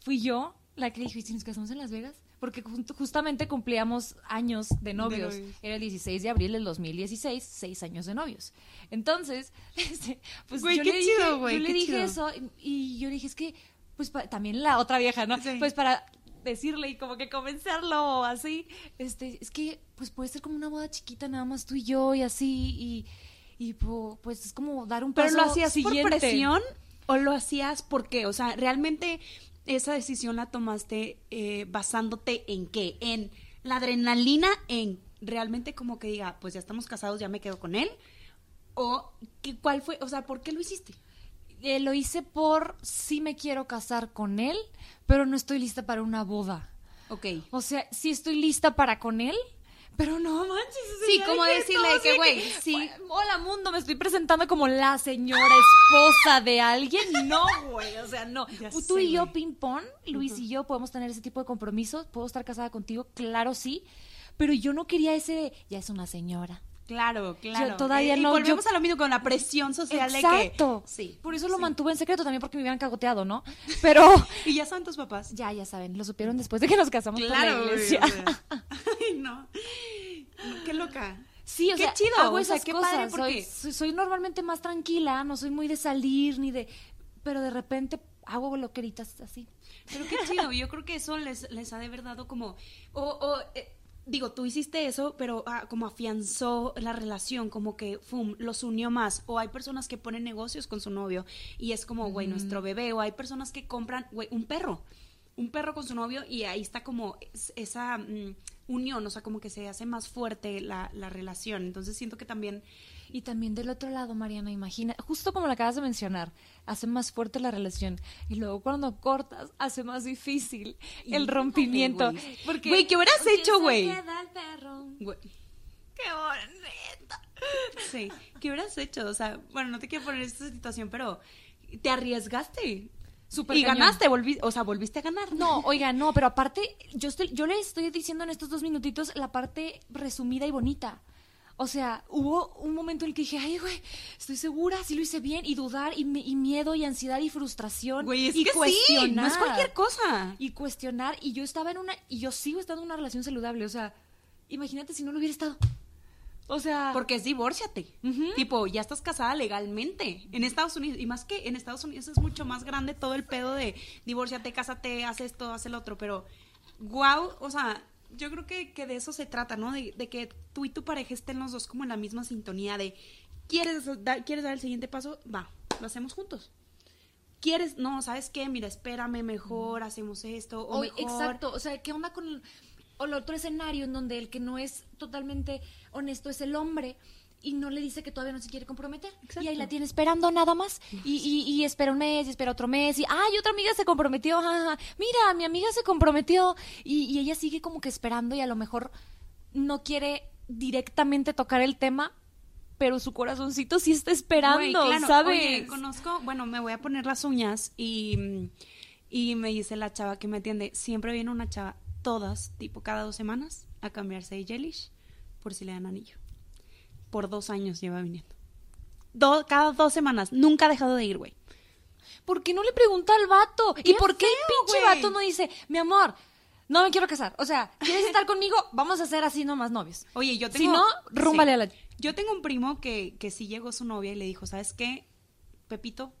fui yo la que le dije, ¿y si nos casamos en Las Vegas? Porque ju- justamente cumplíamos años de novios. novios. Era el 16 de abril del 2016, seis años de novios. Entonces, este, pues Güey, yo qué le chido, dije, güey, yo le qué dije chido. eso y, y yo le dije, es que, pues también la otra vieja, ¿no? Sí. Pues para decirle y como que convencerlo así, este, es que, pues puede ser como una boda chiquita, nada más tú y yo y así, y, pues es como dar un paso ¿Pero lo hacías siguiente. por presión o lo hacías porque, o sea, realmente esa decisión la tomaste eh, basándote en qué? En la adrenalina, en realmente como que diga, pues ya estamos casados, ya me quedo con él. O ¿qué, cuál fue, o sea, ¿por qué lo hiciste? Eh, lo hice por sí me quiero casar con él, pero no estoy lista para una boda. Ok. O sea, sí estoy lista para con él, pero no manches. Sí, como decirle todo que, güey, sí. Hola mundo, me estoy presentando como la señora esposa de alguien. No, güey, o sea, no. Ya Tú sé, y yo, güey. ping pong, Luis y yo podemos tener ese tipo de compromisos. Puedo estar casada contigo, claro, sí. Pero yo no quería ese de, ya es una señora. Claro, claro. Yo todavía Eh, y no- volvemos yo- a lo mismo con la presión social Exacto. de que... Sí. Por eso lo sí. mantuve en secreto también porque me hubieran cagoteado, ¿no? Pero Y ya saben tus papás. ya, ya saben, lo supieron después de que nos casamos por la Claro, güey, iglesia. o sea. Ay, no. Qué loca. Sí, o Qué sea, chido, hago o sea, esas qué cosas. padre, porque- soy, soy normalmente más tranquila, no soy muy de salir ni de... Pero de repente hago loqueritas así. Pero qué chido, yo creo que eso les, les ha de haber dado como, o, o, eh, digo, tú hiciste eso, pero ah, como afianzó la relación, como que, fum, los unió más, o hay personas que ponen negocios con su novio y es como, güey, nuestro bebé, o hay personas que compran, güey, un perro, un perro con su novio y ahí está como es- esa mm, unión, o sea, como que se hace más fuerte la, la relación, entonces siento que también... Y también del otro lado, Mariana, imagina, justo como lo acabas de mencionar, hace más fuerte la relación. Y luego cuando cortas, hace más difícil el rompimiento. güey. Porque, Güey, ¿qué hubieras ¿Quién hecho, güey? ¡Qué bonito! Sí, ¿qué hubieras hecho? O sea, bueno, no te quiero poner en esta situación, pero te arriesgaste. Súper y cañón. ganaste, volvi- o sea, volviste a ganar. No, oiga, no, pero aparte, yo, estoy, yo le estoy diciendo en estos dos minutitos la parte resumida y bonita. O sea, hubo un momento en el que dije, ay, güey, estoy segura, sí lo hice bien, y dudar, y, me- y miedo, y ansiedad, y frustración, Güey, es y que sí, cuestionar. no es cualquier cosa. Y cuestionar, y yo estaba en una, y yo sigo estando en una relación saludable, o sea, imagínate si no lo hubiera estado. O sea, Porque es divórciate. Tipo, ya estás casada legalmente en Estados Unidos. Y más que en Estados Unidos es mucho más grande todo el pedo de divórciate, cásate, haz esto, haz el otro. Pero wow, o sea, yo creo que, que de eso se trata, ¿no? De, de que tú y tu pareja estén los dos como en la misma sintonía de, ¿quieres, dar- ¿quieres dar el siguiente paso? Va, lo hacemos juntos. ¿Quieres? No, ¿sabes qué? Mira, espérame, mejor hacemos esto. O, O- mejor- exacto, o sea, ¿qué onda con el, o el otro escenario en donde el que no es totalmente honesto es el hombre y no le dice que todavía no se quiere comprometer? Y ahí la tiene esperando nada más. Y, y, y espera un mes, y espera otro mes, y ¡ay, otra amiga se comprometió! ja, ja, ja. Mira, mi amiga se comprometió. Y, y ella sigue como que esperando y a lo mejor no quiere directamente tocar el tema, pero su corazoncito sí está esperando, Güey, claro. ¿sabes? Oye, conozco, bueno, me voy a poner las uñas y, y me dice la chava que me atiende, siempre viene una chava, todas, tipo cada dos semanas, a cambiarse de gelish por si le dan anillo. Por dos años lleva viniendo. Do- cada dos semanas, nunca ha dejado de ir, güey. ¿Por qué no le pregunta al vato? ¿Y por qué el pinche güey. vato no dice, mi amor, no me quiero casar? O sea, ¿quieres estar conmigo? Vamos a ser así nomás novios. Oye, yo Si tengo... no, rúmbale sí. a la... Yo tengo un primo que, que sí llegó su novia y le dijo, ¿sabes qué, Pepito?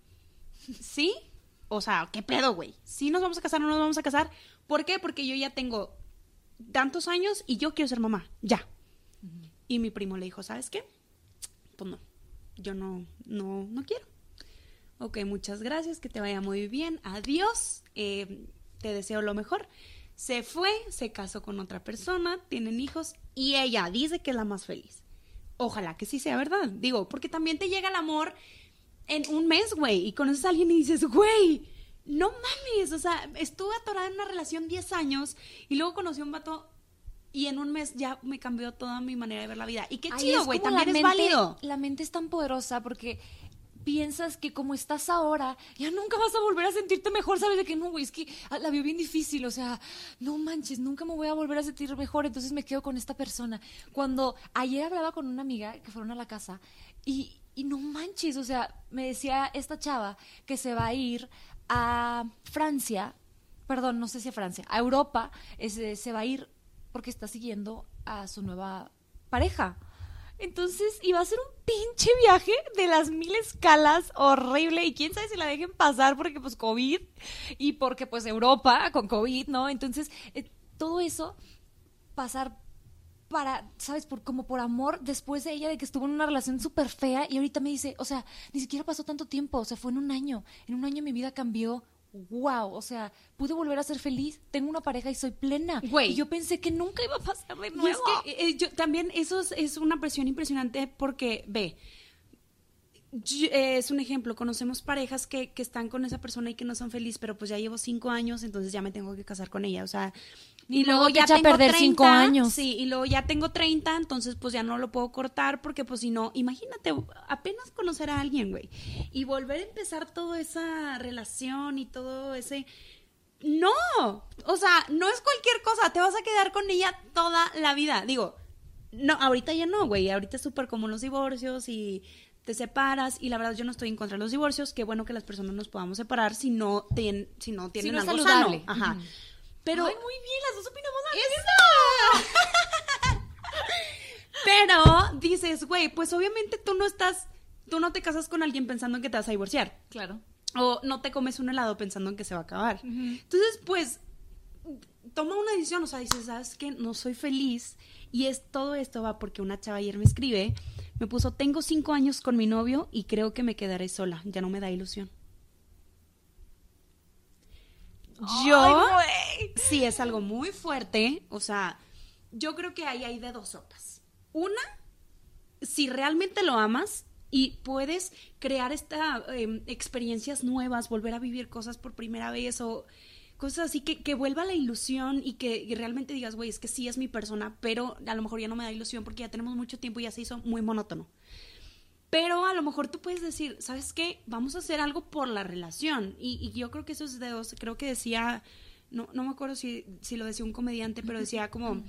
¿Sí? O sea, ¿qué pedo, güey? ¿Sí nos vamos a casar o no nos vamos a casar? ¿Por qué? Porque yo ya tengo tantos años y yo quiero ser mamá, ya. Y mi primo le dijo, ¿sabes qué? Pues no, yo no, no, no quiero. Ok, muchas gracias, que te vaya muy bien, adiós, eh, te deseo lo mejor. Se fue, se casó con otra persona, tienen hijos y ella dice que es la más feliz. Ojalá que sí sea verdad, digo, porque también te llega el amor en un mes, güey, y conoces a alguien y dices, güey, no mames, o sea, estuve atorada en una relación 10 años y luego conocí a un vato y en un mes ya me cambió toda mi manera de ver la vida. Y qué Ay, chido, es güey, también es válido. La mente es tan poderosa porque piensas que como estás ahora, ya nunca vas a volver a sentirte mejor, ¿sabes? De que no, güey, es que ah, la veo bien difícil, o sea, no manches, nunca me voy a volver a sentir mejor, entonces me quedo con esta persona. Cuando ayer hablaba con una amiga que fueron a la casa y, y no manches, o sea, me decía esta chava que se va a ir a Francia, perdón, no sé si a Francia, a Europa, ese- se va a ir porque está siguiendo a su nueva pareja. Entonces iba a ser un pinche viaje de las mil escalas horrible y quién sabe si la dejen pasar porque pues COVID y porque pues Europa con COVID, ¿no? Entonces eh, todo eso pasar para, ¿sabes? Por, como por amor después de ella de que estuvo en una relación súper fea y ahorita me dice, o sea, ni siquiera pasó tanto tiempo, o sea, fue en un año, en un año mi vida cambió. Wow, o sea, pude volver a ser feliz, tengo una pareja y soy plena. Güey. Y yo pensé que nunca iba a pasar de Y nuevo. es que eh, yo también eso es, es una presión impresionante porque, ve, yo- eh, es un ejemplo, conocemos parejas que, que están con esa persona y que no son felices, pero pues ya llevo cinco años, entonces ya me tengo que casar con ella, o sea, Y luego ya tengo perder 30, cinco años. Sí, y luego ya tengo 30, entonces pues ya no lo puedo cortar porque pues si no, imagínate, apenas conocer a alguien, güey, y volver a empezar toda esa relación y todo ese... No, o sea, no es cualquier cosa, te vas a quedar con ella toda la vida. Digo, no, ahorita ya no, güey, ahorita es súper común los divorcios y te separas y la verdad yo no estoy en contra de los divorcios, qué bueno que las personas nos podamos separar si no, ten- si no tienen no algo saludable. sano. Ajá. Pero Ay, muy bien, las dos opinamos ¡Eso! Pero dices, güey, pues obviamente tú no estás, tú no te casas con alguien pensando en que te vas a divorciar. Claro. O no te comes un helado pensando en que se va a acabar. Entonces, pues, toma una decisión. O sea, dices, ¿sabes qué? No soy feliz. Y es todo esto va porque una chava ayer me escribe, me puso, tengo cinco años con mi novio y creo que me quedaré sola. Ya no me da ilusión. Yo, sí, es algo muy fuerte. O sea, yo creo que ahí hay de dos sopas. Una, si realmente lo amas y puedes crear esta em, experiencias nuevas, volver a vivir cosas por primera vez o cosas así que, que vuelva la ilusión y que, y realmente digas, güey, es que sí es mi persona, pero a lo mejor ya no me da ilusión porque ya tenemos mucho tiempo y ya se hizo muy monótono. Pero a lo mejor tú puedes decir, ¿sabes qué? Vamos a hacer algo por la relación. Y, y yo creo que eso es de dos, creo que decía, no, no me acuerdo si, si lo decía un comediante, pero decía como,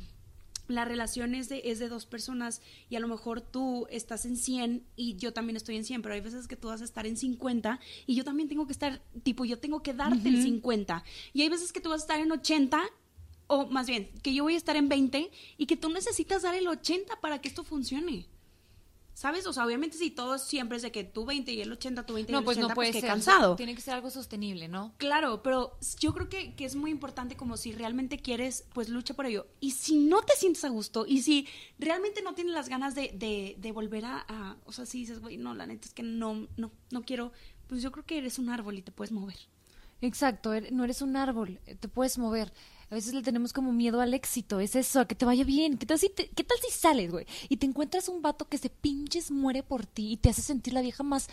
la relación es de, es de dos personas y a lo mejor tú estás en 100 y yo también estoy en 100, pero hay veces que tú vas a estar en 50 y yo también tengo que estar, tipo, yo tengo que darte el 50. Y hay veces que tú vas a estar en 80 o más bien, que yo voy a estar en 20 y que tú necesitas dar el 80 para que esto funcione. ¿Sabes? O sea, obviamente si todo siempre es de que tú 20 y el 80, tú 20 y No, el pues 80, no puede qué ser. cansado. Tiene que ser algo sostenible, ¿no? Claro, pero yo creo que, que es muy importante como si realmente quieres, pues lucha por ello. Y si no te sientes a gusto y si realmente no tienes las ganas de, de, de volver a, a- o sea, si dices, güey, no, la neta es que no, no, no quiero, pues yo creo que eres un árbol y te puedes mover. Exacto, er- no eres un árbol, eh, te puedes mover. A veces le tenemos como miedo al éxito, es eso, a que te vaya bien. ¿Qué tal si, te- qué tal si sales, güey? Y te encuentras un vato que se pinches muere por ti y te hace sentir la vieja más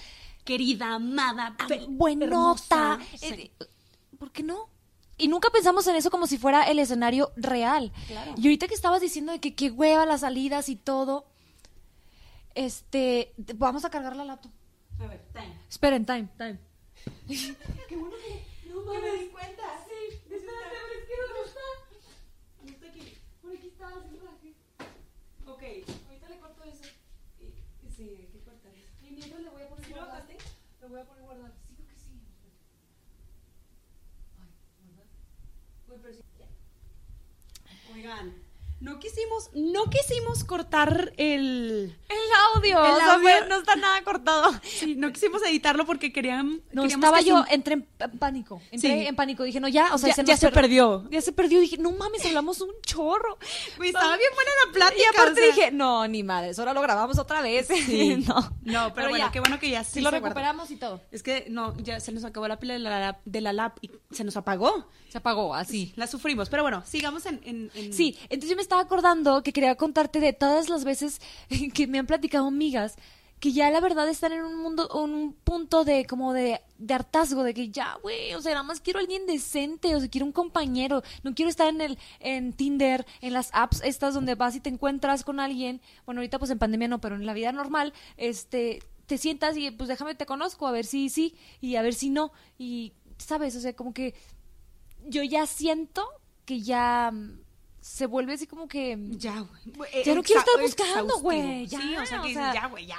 Querida, amada, ah, buenota. Sí. Eh, eh, ¿Por qué no? Y nunca pensamos en eso como si fuera el escenario real. Claro. Y ahorita que estabas diciendo de que qué hueva las salidas y todo, este, te- vamos a cargar la laptop. A ver, time. Esperen, time, time. No me di cuenta. Sí, espérate, pero es que no está. No está aquí. Por aquí está el traje. Ok. Ahorita le corto eso. Y- Sí, hay que cortar eso. Y mientras le voy a poner ¿Sí lo guardar. bajaste? Le voy a poner guardar. Sí, creo que sí. Ay, ¿verdad? Uy, pero sí. Oigan, no quisimos, no quisimos cortar el... El audio. El o sea, audio. fue- no está nada cortado. Sí, no quisimos editarlo porque querían... No, queríamos estaba que yo, se- entré en pánico. Entré Sí. en pánico. Dije, no, ya, o sea, Ya- se ya nos se per- perdió. Ya se perdió. Dije, no mames, hablamos un chorro. Estaba bien buena la plática. Y aparte o sea. dije, no, ni madres, ahora lo grabamos otra vez. Sí. no. No, pero, bueno, ya. qué bueno que ya sí Sí, lo guardó. recuperamos y todo. Es que no, ya se nos acabó la pila de la, de la lap y se nos apagó. Se apagó, así. La sufrimos, pero bueno, sigamos en... en- en- Sí, entonces yo me estaba acordando que quería contarte de todas las veces que me han platicado amigas que ya la verdad están en un mundo, en un punto de como de, de hartazgo, de que ya, güey, o sea, nada más quiero a alguien decente, o sea, quiero un compañero, no quiero estar en el, en Tinder, en las apps estas donde vas y te encuentras con alguien, bueno, ahorita pues en pandemia no, pero en la vida normal, este, te sientas y pues déjame te conozco, a ver si sí, y a ver si no, y, ¿sabes? O sea, como que yo ya siento que ya mm, se vuelve así como que... Ya, güey. Ya no quiero estar buscando, güey, ya, sí, o sea, que o sea- ya, güey, ya.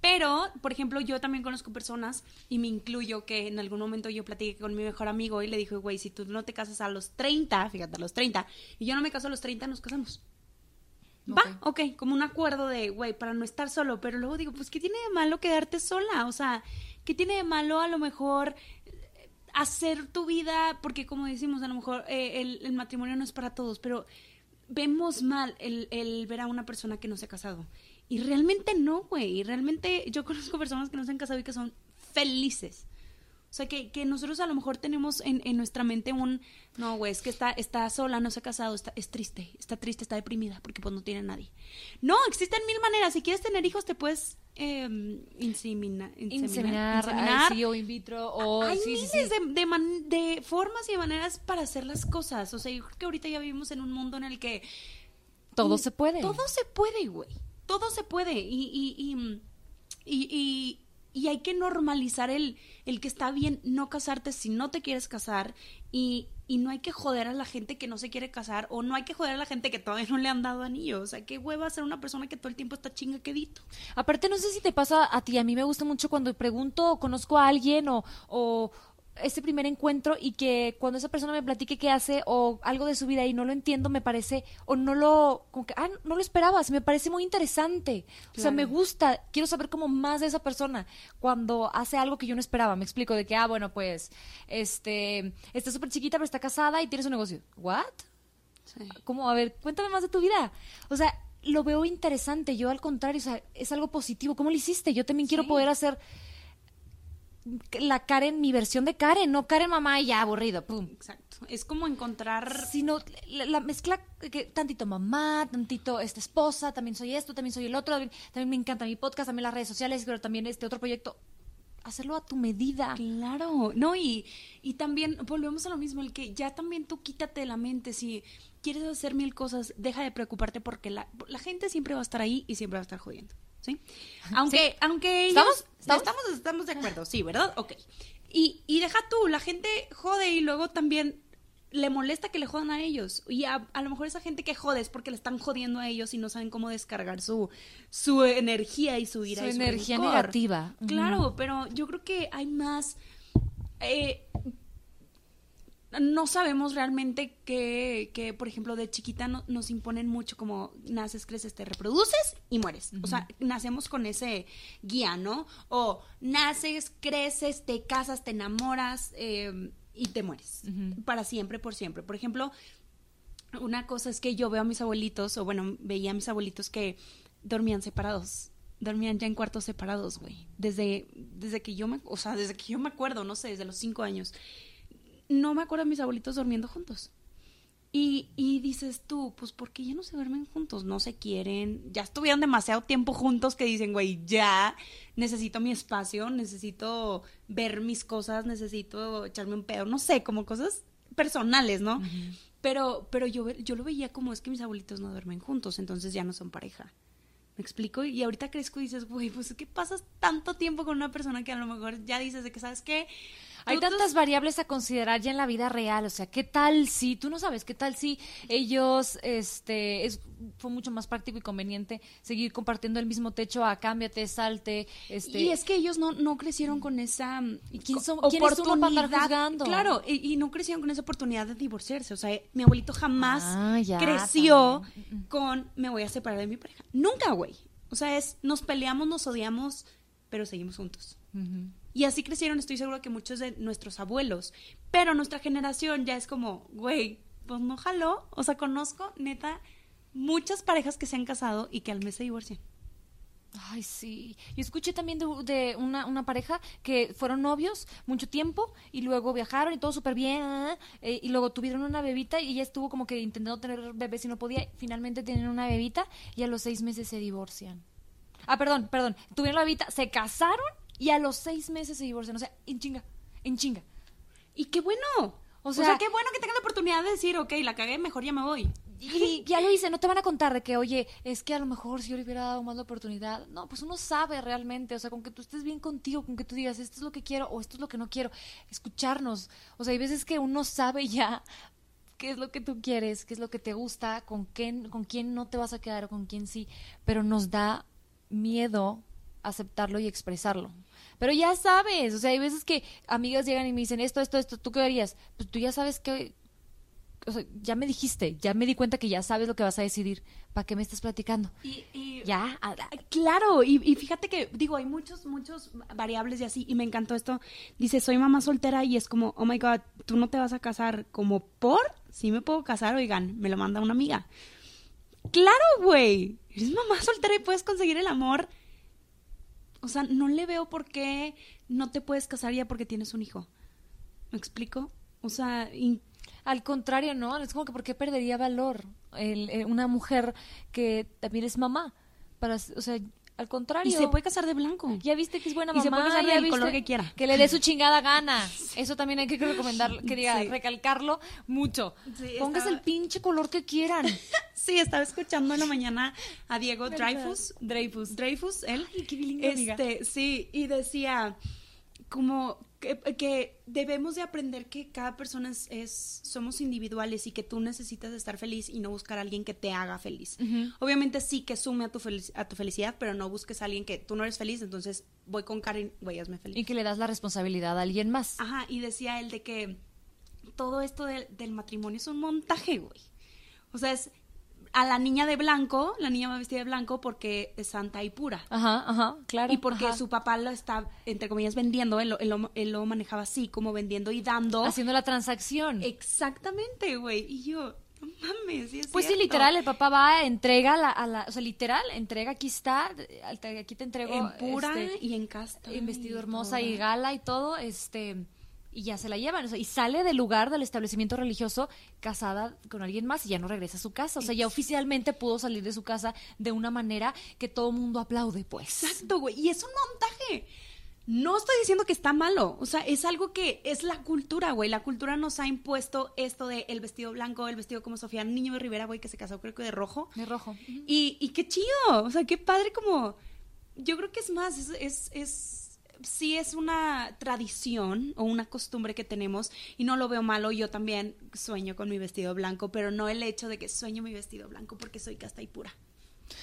Pero, por ejemplo, yo también conozco personas y me incluyo que en algún momento yo platiqué con mi mejor amigo y le dije, güey, si tú no te casas a los 30, fíjate, a los 30, y yo no me caso a los 30, nos casamos. Va, ok, como un acuerdo de, güey, para no estar solo, pero luego digo, pues, ¿qué tiene de malo quedarte sola? O sea, ¿qué tiene de malo a lo mejor hacer tu vida? Porque como decimos, a lo mejor eh, el, matrimonio no es para todos, pero vemos mal el, el ver a una persona que no se ha casado. Y realmente no, güey, y realmente yo conozco personas que no se han casado y que son felices. O sea, que, que nosotros a lo mejor tenemos en, en nuestra mente un, no, güey, es que está, está sola, no se ha casado, está, es triste, está triste, está deprimida, porque pues no tiene a nadie. No, existen mil maneras. Si quieres tener hijos, te puedes eh, insemina- Inseminar, inseminar. sí, o in vitro, o Hay sí, miles sí. De, de man- de formas y de maneras para hacer las cosas. O sea, yo creo que ahorita ya vivimos en un mundo en el que Todo se puede. todo se puede, güey. Todo se puede. Y, y, y, y, y- y hay que normalizar el, el que está bien no casarte si no te quieres casar. Y, y no hay que joder a la gente que no se quiere casar. O no hay que joder a la gente que todavía no le han dado anillo. O sea, qué hueva ser una persona que todo el tiempo está chinga quedito. Aparte, no sé si te pasa a ti, a mí me gusta mucho cuando pregunto o conozco a alguien o, o ese primer encuentro y que cuando esa persona me platique qué hace o algo de su vida y no lo entiendo, me parece, o no lo, como que, ah, no lo esperabas, me parece muy interesante. O sea, me gusta, quiero saber como más de esa persona cuando hace algo que yo no esperaba. Me explico de que, ah, bueno, pues, este, está súper chiquita, pero está casada y tienes un negocio. ¿What? como, a ver, cuéntame más de tu vida. O sea, lo veo interesante. Yo, al contrario, o sea, es algo positivo. ¿Cómo lo hiciste? Yo también quiero poder hacer la Karen, mi versión de Karen, no Karen mamá y ya aburrido, pum. Exacto. Es como encontrar. Sino la, la mezcla que tantito mamá, tantito esta esposa, también soy esto, también soy el otro, también, también me encanta mi podcast, también las redes sociales, pero también este otro proyecto. Hacerlo a tu medida. Claro, no, y, y también volvemos a lo mismo, el que ya también tú quítate de la mente, si quieres hacer mil cosas, deja de preocuparte porque la, la gente siempre va a estar ahí y siempre va a estar jodiendo, ¿sí? Aunque, aunque ellos- ¿Estamos? ¿Estamos? estamos, estamos de acuerdo, sí, ¿verdad? Ok. Y, y deja tú, la gente jode y luego también le molesta que le jodan a ellos. Y a, a lo mejor esa gente que jode es porque le están jodiendo a ellos y no saben cómo descargar su, su energía y su ira. Su y su energía rencor. negativa. Claro, pero yo creo que hay más... eh, no sabemos realmente que, que, por ejemplo, de chiquita no- nos imponen mucho como naces, creces, te reproduces y mueres. O sea, nacemos con ese guía, ¿no? O naces, creces, te casas, te enamoras eh, y te mueres. Para siempre, por siempre. Por ejemplo, una cosa es que yo veo a mis abuelitos, o bueno, veía a mis abuelitos que dormían separados. Dormían ya en cuartos separados, güey. Desde, desde que yo me, o sea, desde que yo me acuerdo, no sé, desde los cinco años. No me acuerdo de mis abuelitos durmiendo juntos. Y, y dices tú, pues, ¿por qué ya no se duermen juntos? No se quieren, ya estuvieron demasiado tiempo juntos que dicen, güey, ya necesito mi espacio, necesito ver mis cosas, necesito echarme un pedo, no sé, como cosas personales, ¿no? Pero, pero yo, yo lo veía como es que mis abuelitos no duermen juntos, entonces ya no son pareja. ¿Me explico? Y ahorita crezco y dices, güey, pues ¿qué pasas tanto tiempo con una persona que a lo mejor ya dices de que, ¿sabes qué? Hay tantas variables a considerar ya en la vida real, o sea, ¿qué tal si, tú no sabes, qué tal si ellos, este, es, fue mucho más práctico y conveniente seguir compartiendo el mismo techo a cámbiate, salte, este... Y es que ellos no, no crecieron con esa ¿Y quién son- quién es uno para juzgando? Claro, y, y no crecieron con esa oportunidad de divorciarse. O sea, mi abuelito jamás Ah, ya, creció también. con me voy a separar de mi pareja. Nunca, güey. O sea, es nos peleamos, nos odiamos, pero seguimos juntos. Y así crecieron, estoy seguro que muchos de nuestros abuelos. Pero nuestra generación ya es como, güey, pues no jaló. O sea, conozco, neta, muchas parejas que se han casado y que al mes se divorcian. Ay, sí. Yo escuché también de, una, pareja que fueron novios mucho tiempo y luego viajaron y todo súper bien. eh, y luego tuvieron una bebita y ella estuvo como que intentando tener bebés y no podía. Finalmente tienen una bebita y a los seis meses se divorcian. Ah, perdón, perdón. Tuvieron la bebita, se casaron y a los seis meses se divorcian. O sea, en chinga, en chinga. Y qué bueno. O O sea- sea, qué bueno que tengan la oportunidad de decir, ok, la cagué, mejor ya me voy. Y ya lo hice, no te van a contar de que, oye, es que a lo mejor si yo le hubiera dado más la oportunidad. No, pues uno sabe realmente, o sea, con que tú estés bien contigo, con que tú digas, esto es lo que quiero o esto es lo que no quiero, escucharnos. O sea, hay veces que uno sabe ya qué es lo que tú quieres, qué es lo que te gusta, con quién, con quién no te vas a quedar o con quién sí, pero nos da miedo aceptarlo y expresarlo. Pero ya sabes, o sea, hay veces que amigas llegan y me dicen esto, esto, esto, ¿tú qué harías? Pues tú ya sabes que, o sea, ya me dijiste, ya me di cuenta que ya sabes lo que vas a decidir. ¿Para qué me estás platicando? Y, y- Ya, Claro, y, y fíjate que, digo, hay muchos, muchos variables y así, y me encantó esto. Dice, soy mamá soltera y es como, oh my god, tú no te vas a casar como por, sí me puedo casar, oigan, me lo manda una amiga. Claro, güey, eres mamá soltera y puedes conseguir el amor. O sea, no le veo por qué no te puedes casar ya porque tienes un hijo. ¿Me explico? O sea, al contrario, ¿no? Es como que ¿por qué perdería valor el- eh, una mujer que también es mamá? Para, o sea, al contrario. y se puede casar de blanco. Ya viste que es buena Y mamá. se puede casar del viste color que quiera. Que le dé su chingada gana. Eso también hay que recomendar, que diga, Sí. recalcarlo mucho. Sí, Póngase estaba- el pinche color que quieran. Sí, estaba escuchando en la mañana a Diego. Dreyfus. Dreyfus. Dreyfus, él. Ay, qué bilingüe, amiga. Este, sí, y decía como que, que debemos de aprender que cada persona es, es- somos individuales y que tú necesitas estar feliz y no buscar a alguien que te haga feliz. Obviamente sí que sume a tu, a tu felicidad, pero no busques a alguien que tú no eres feliz, entonces voy con Karen, güey, hazme feliz. y que le das la responsabilidad a alguien más. Ajá, y decía él de que todo esto del- del matrimonio es un montaje, güey. O sea, es a la niña de blanco, la niña va vestida de blanco porque es santa y pura. Ajá, ajá, claro. Y porque ajá. su papá lo está, entre comillas, vendiendo, él él lo- él lo manejaba así, como vendiendo y dando. Haciendo la transacción. Exactamente, güey. Y yo, no mames, sí es Pues sí, literal, el papá va, entrega la, a la, o sea, literal, entrega, aquí está, aquí te entrego. En pura este, y en casta. en vestido hermosa y gala y todo, este, y ya se la llevan, o sea, y sale del lugar del establecimiento religioso casada con alguien más y ya no regresa a su casa, o sea, ya oficialmente pudo salir de su casa de una manera que todo mundo aplaude, pues. Exacto, güey. Y es un montaje. No estoy diciendo que está malo, o sea, es algo que es la cultura, güey. La cultura nos ha impuesto esto de el vestido blanco, el vestido como Sofía Niño de Rivera, güey, que se casó creo que de rojo. De rojo. Y, y qué chido, o sea, qué padre como... Yo creo que es más, es, es, es- sí es una tradición o una costumbre que tenemos y no lo veo malo, yo también sueño con mi vestido blanco, pero no el hecho de que sueño mi vestido blanco porque soy casta y pura.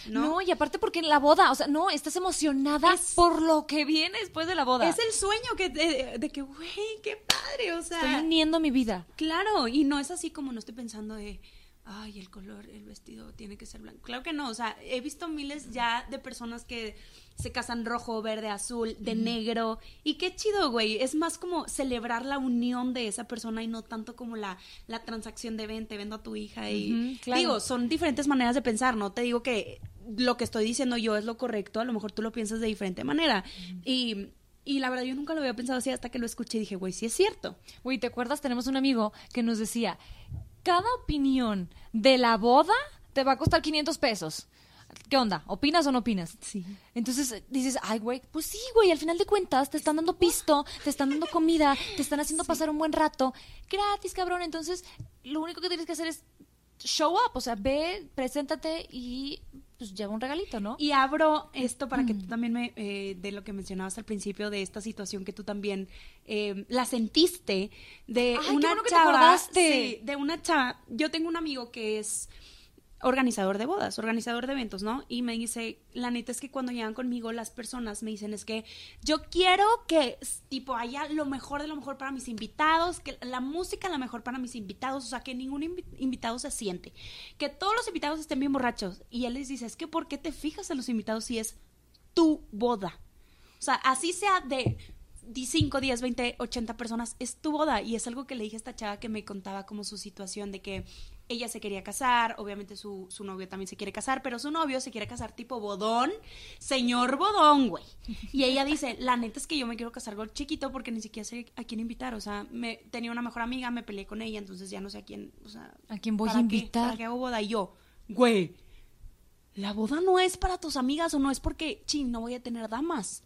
¿no? No, y aparte porque en la boda, o sea, no, estás emocionada Es- por lo que viene después de la boda. Es el sueño que de, de que, güey, qué padre, o sea. Estoy uniendo mi vida. Claro, y no es así como no estoy pensando de, ay, el color, el vestido tiene que ser blanco. Claro que no, o sea, he visto miles ya de personas que se casan rojo, verde, azul, de negro, y qué chido, güey, es más como celebrar la unión de esa persona y no tanto como la, la transacción de ven, te vendo a tu hija y claro. digo, son diferentes maneras de pensar, no te digo que lo que estoy diciendo yo es lo correcto, a lo mejor tú lo piensas de diferente manera. Y, y la verdad yo nunca lo había pensado así hasta que lo escuché y dije, güey, sí es cierto. Güey, ¿te acuerdas? Tenemos un amigo que nos decía, cada opinión de la boda te va a costar 500 pesos. ¿Qué onda? ¿Opinas o no opinas? Sí. Entonces dices, ay, güey, pues sí, güey, al final de cuentas te están dando pisto, te están dando comida, te están haciendo pasar un buen rato, gratis, cabrón. Entonces, lo único que tienes que hacer es show up, o sea, ve, preséntate y pues lleva un regalito, ¿no? Y abro esto para que tú también me, eh, de lo que mencionabas al principio, de esta situación que tú también eh, la sentiste, de Ay, qué una que te chava. acordaste. sí, de una chava. Yo tengo un amigo que es organizador de bodas, organizador de eventos, ¿no? Y me dice, la neta es que cuando llegan conmigo las personas me dicen, es que yo quiero que, tipo, haya lo mejor de lo mejor para mis invitados, que la música la mejor para mis invitados, o sea, que ningún invi- invitado se siente, que todos los invitados estén bien borrachos. Y él les dice, es que ¿por qué te fijas en los invitados si es tu boda? O sea, así sea de 5, 10, 20, 80 personas, es tu boda. Y es algo que le dije a esta chava que me contaba como su situación de que ella se quería casar, obviamente su, su novio también se quiere casar, pero su novio se quiere casar tipo bodón, señor bodón, güey. Y ella dice, la neta es que yo me quiero casar con chiquito porque ni siquiera sé a quién invitar. O sea, me, tenía una mejor amiga, me peleé con ella, entonces ya no sé a quién, o sea... ¿A quién voy a invitar? ¿Para qué hago boda? Y yo, güey, la boda no es para tus amigas o no es porque, ching, no voy a tener damas.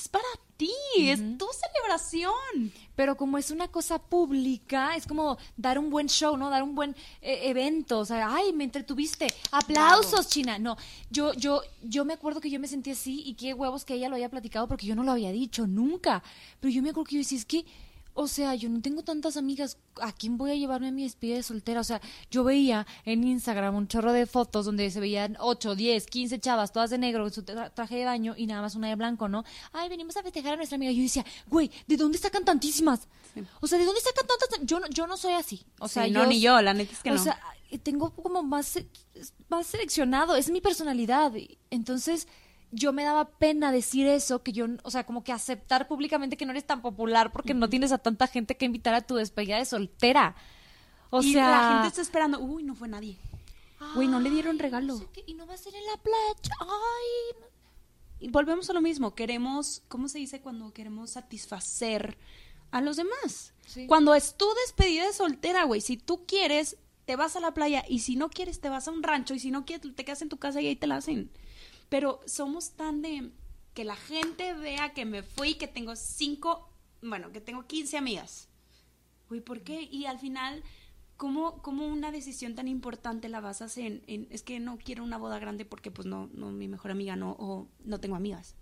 Es para ti, es tu celebración. Pero como es una cosa pública, es como dar un buen show, ¿no? Dar un buen eh, evento. O sea, ay, me entretuviste. Aplausos, China. No, yo, yo, yo me acuerdo que yo me sentí así y qué huevos que ella lo haya platicado porque yo no lo había dicho nunca. Pero yo me acuerdo que yo decía, es que, o sea, yo no tengo tantas amigas. ¿A quién voy a llevarme a mi despedida de soltera? O sea, yo veía en Instagram un chorro de fotos donde se veían 8, 10, 15 chavas, todas de negro, con su tra- traje de baño y nada más una de blanco, ¿no? Ay, venimos a festejar a nuestra amiga. Yo decía, güey, ¿de dónde sacan tantísimas? O sea, ¿de dónde sacan tantas? Yo no, yo no soy así. O sea, Sí, no, ni yo, la neta es que o no. sea, eh, tengo como más, más seleccionado, es mi personalidad. Entonces, yo me daba pena decir eso, que yo, o sea, como que aceptar públicamente que no eres tan popular porque no tienes a tanta gente que invitar a tu despedida de soltera. O y sea, la gente está esperando, uy, no fue nadie. Güey, no le dieron regalo. no sé qué, y no va a ser en la playa. Ay. Y volvemos a lo mismo, queremos, ¿cómo se dice cuando queremos satisfacer a los demás? Sí. Cuando es tu despedida de soltera, güey, si tú quieres, te vas a la playa y si no quieres, te vas a un rancho y si no quieres, te quedas en tu casa y ahí te la hacen. Pero somos tan de que la gente vea que me fui, que tengo cinco, bueno, que tengo 15 amigas. Güey, ¿por qué? Y al final, ¿cómo, cómo una decisión tan importante la basas en, en, es que no quiero una boda grande porque pues no, no, mi mejor amiga no, o no tengo amigas?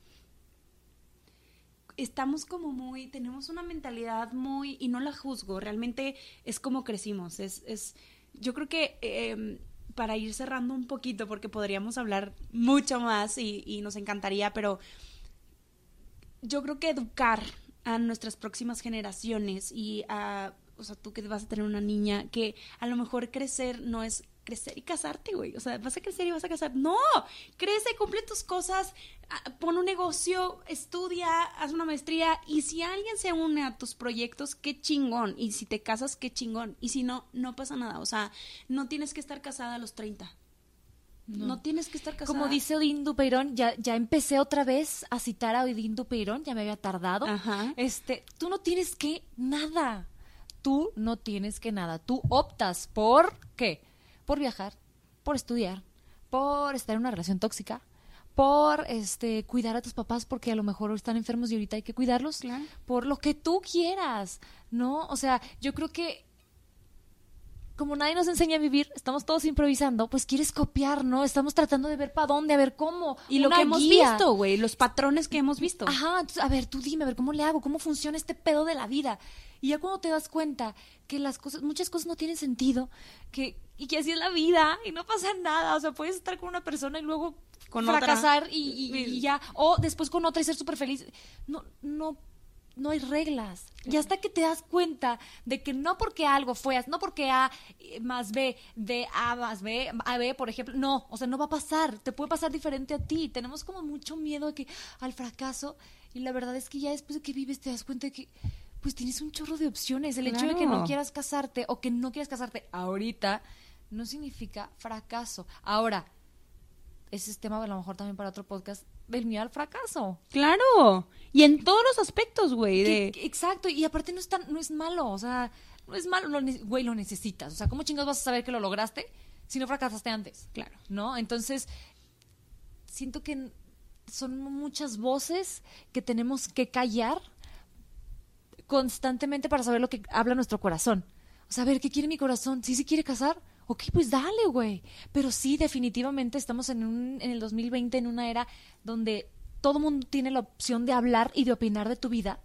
Estamos como muy, tenemos una mentalidad muy, y no la juzgo, realmente es como crecimos, es, es yo creo que eh, para ir cerrando un poquito, porque podríamos hablar mucho más y, nos encantaría, pero yo creo que educar a nuestras próximas generaciones y a, o sea, tú que vas a tener una niña, que a lo mejor crecer no es crecer y casarte, güey. O sea, vas a crecer y vas a casar. No, crece, cumple tus cosas, ah, pon un negocio, estudia, haz una maestría y si alguien se une a tus proyectos, qué chingón. Y si te casas, qué chingón. Y si no, no pasa nada. O sea, no tienes que estar casada a los 30. No, tienes que estar casada. Como dice Odín Dupeirón, ya, ya empecé otra vez a citar a Odín Dupeirón, ya me había tardado. Ajá. Este, tú no tienes que nada. Tú no tienes que nada. Tú optas por qué? Por viajar, por estudiar, por estar en una relación tóxica, por este cuidar a tus papás porque a lo mejor están enfermos y ahorita hay que cuidarlos, Claro. por lo que tú quieras, ¿no? O sea, yo creo que como nadie nos enseña a vivir, estamos todos improvisando, pues quieres copiar, ¿no? Estamos tratando de ver para dónde, a ver cómo. Y lo que hemos visto, güey, los patrones que hemos visto. Ajá, entonces, a ver, tú dime, a ver, ¿cómo le hago? ¿Cómo funciona este pedo de la vida? Y ya cuando te das cuenta que las cosas, muchas cosas no tienen sentido, que, y que así es la vida, y no pasa nada. O sea, puedes estar con una persona y luego Con otra. fracasar y, y- y ya, o después con otra y ser súper feliz. No, no, no hay reglas. Y hasta que te das cuenta de que no porque algo fue, no porque A eh, más B, de A más B, A B, por ejemplo, no, o sea, no va a pasar, te puede pasar diferente a ti. Tenemos como mucho miedo a que, al fracaso y la verdad es que ya después de que vives te das cuenta de que pues tienes un chorro de opciones. El hecho de que no quieras casarte o que no quieras casarte ahorita no significa fracaso. Ahora, ese es tema a lo mejor también para otro podcast del miedo al fracaso. Claro. Y en todos los aspectos, güey. De... exacto, y aparte no es tan, no es malo, o sea, no es malo, lo güey, lo necesitas. O sea, ¿cómo chingados vas a saber que lo lograste si no fracasaste antes? Claro. ¿No? Entonces, siento que son muchas voces que tenemos que callar constantemente para saber lo que habla nuestro corazón. O sea, a ver, ¿qué quiere mi corazón? ¿Sí se quiere casar? Ok, pues dale, güey. Pero sí, definitivamente estamos en, un, en el 2020 en una era donde todo mundo tiene la opción de hablar y de opinar de tu vida.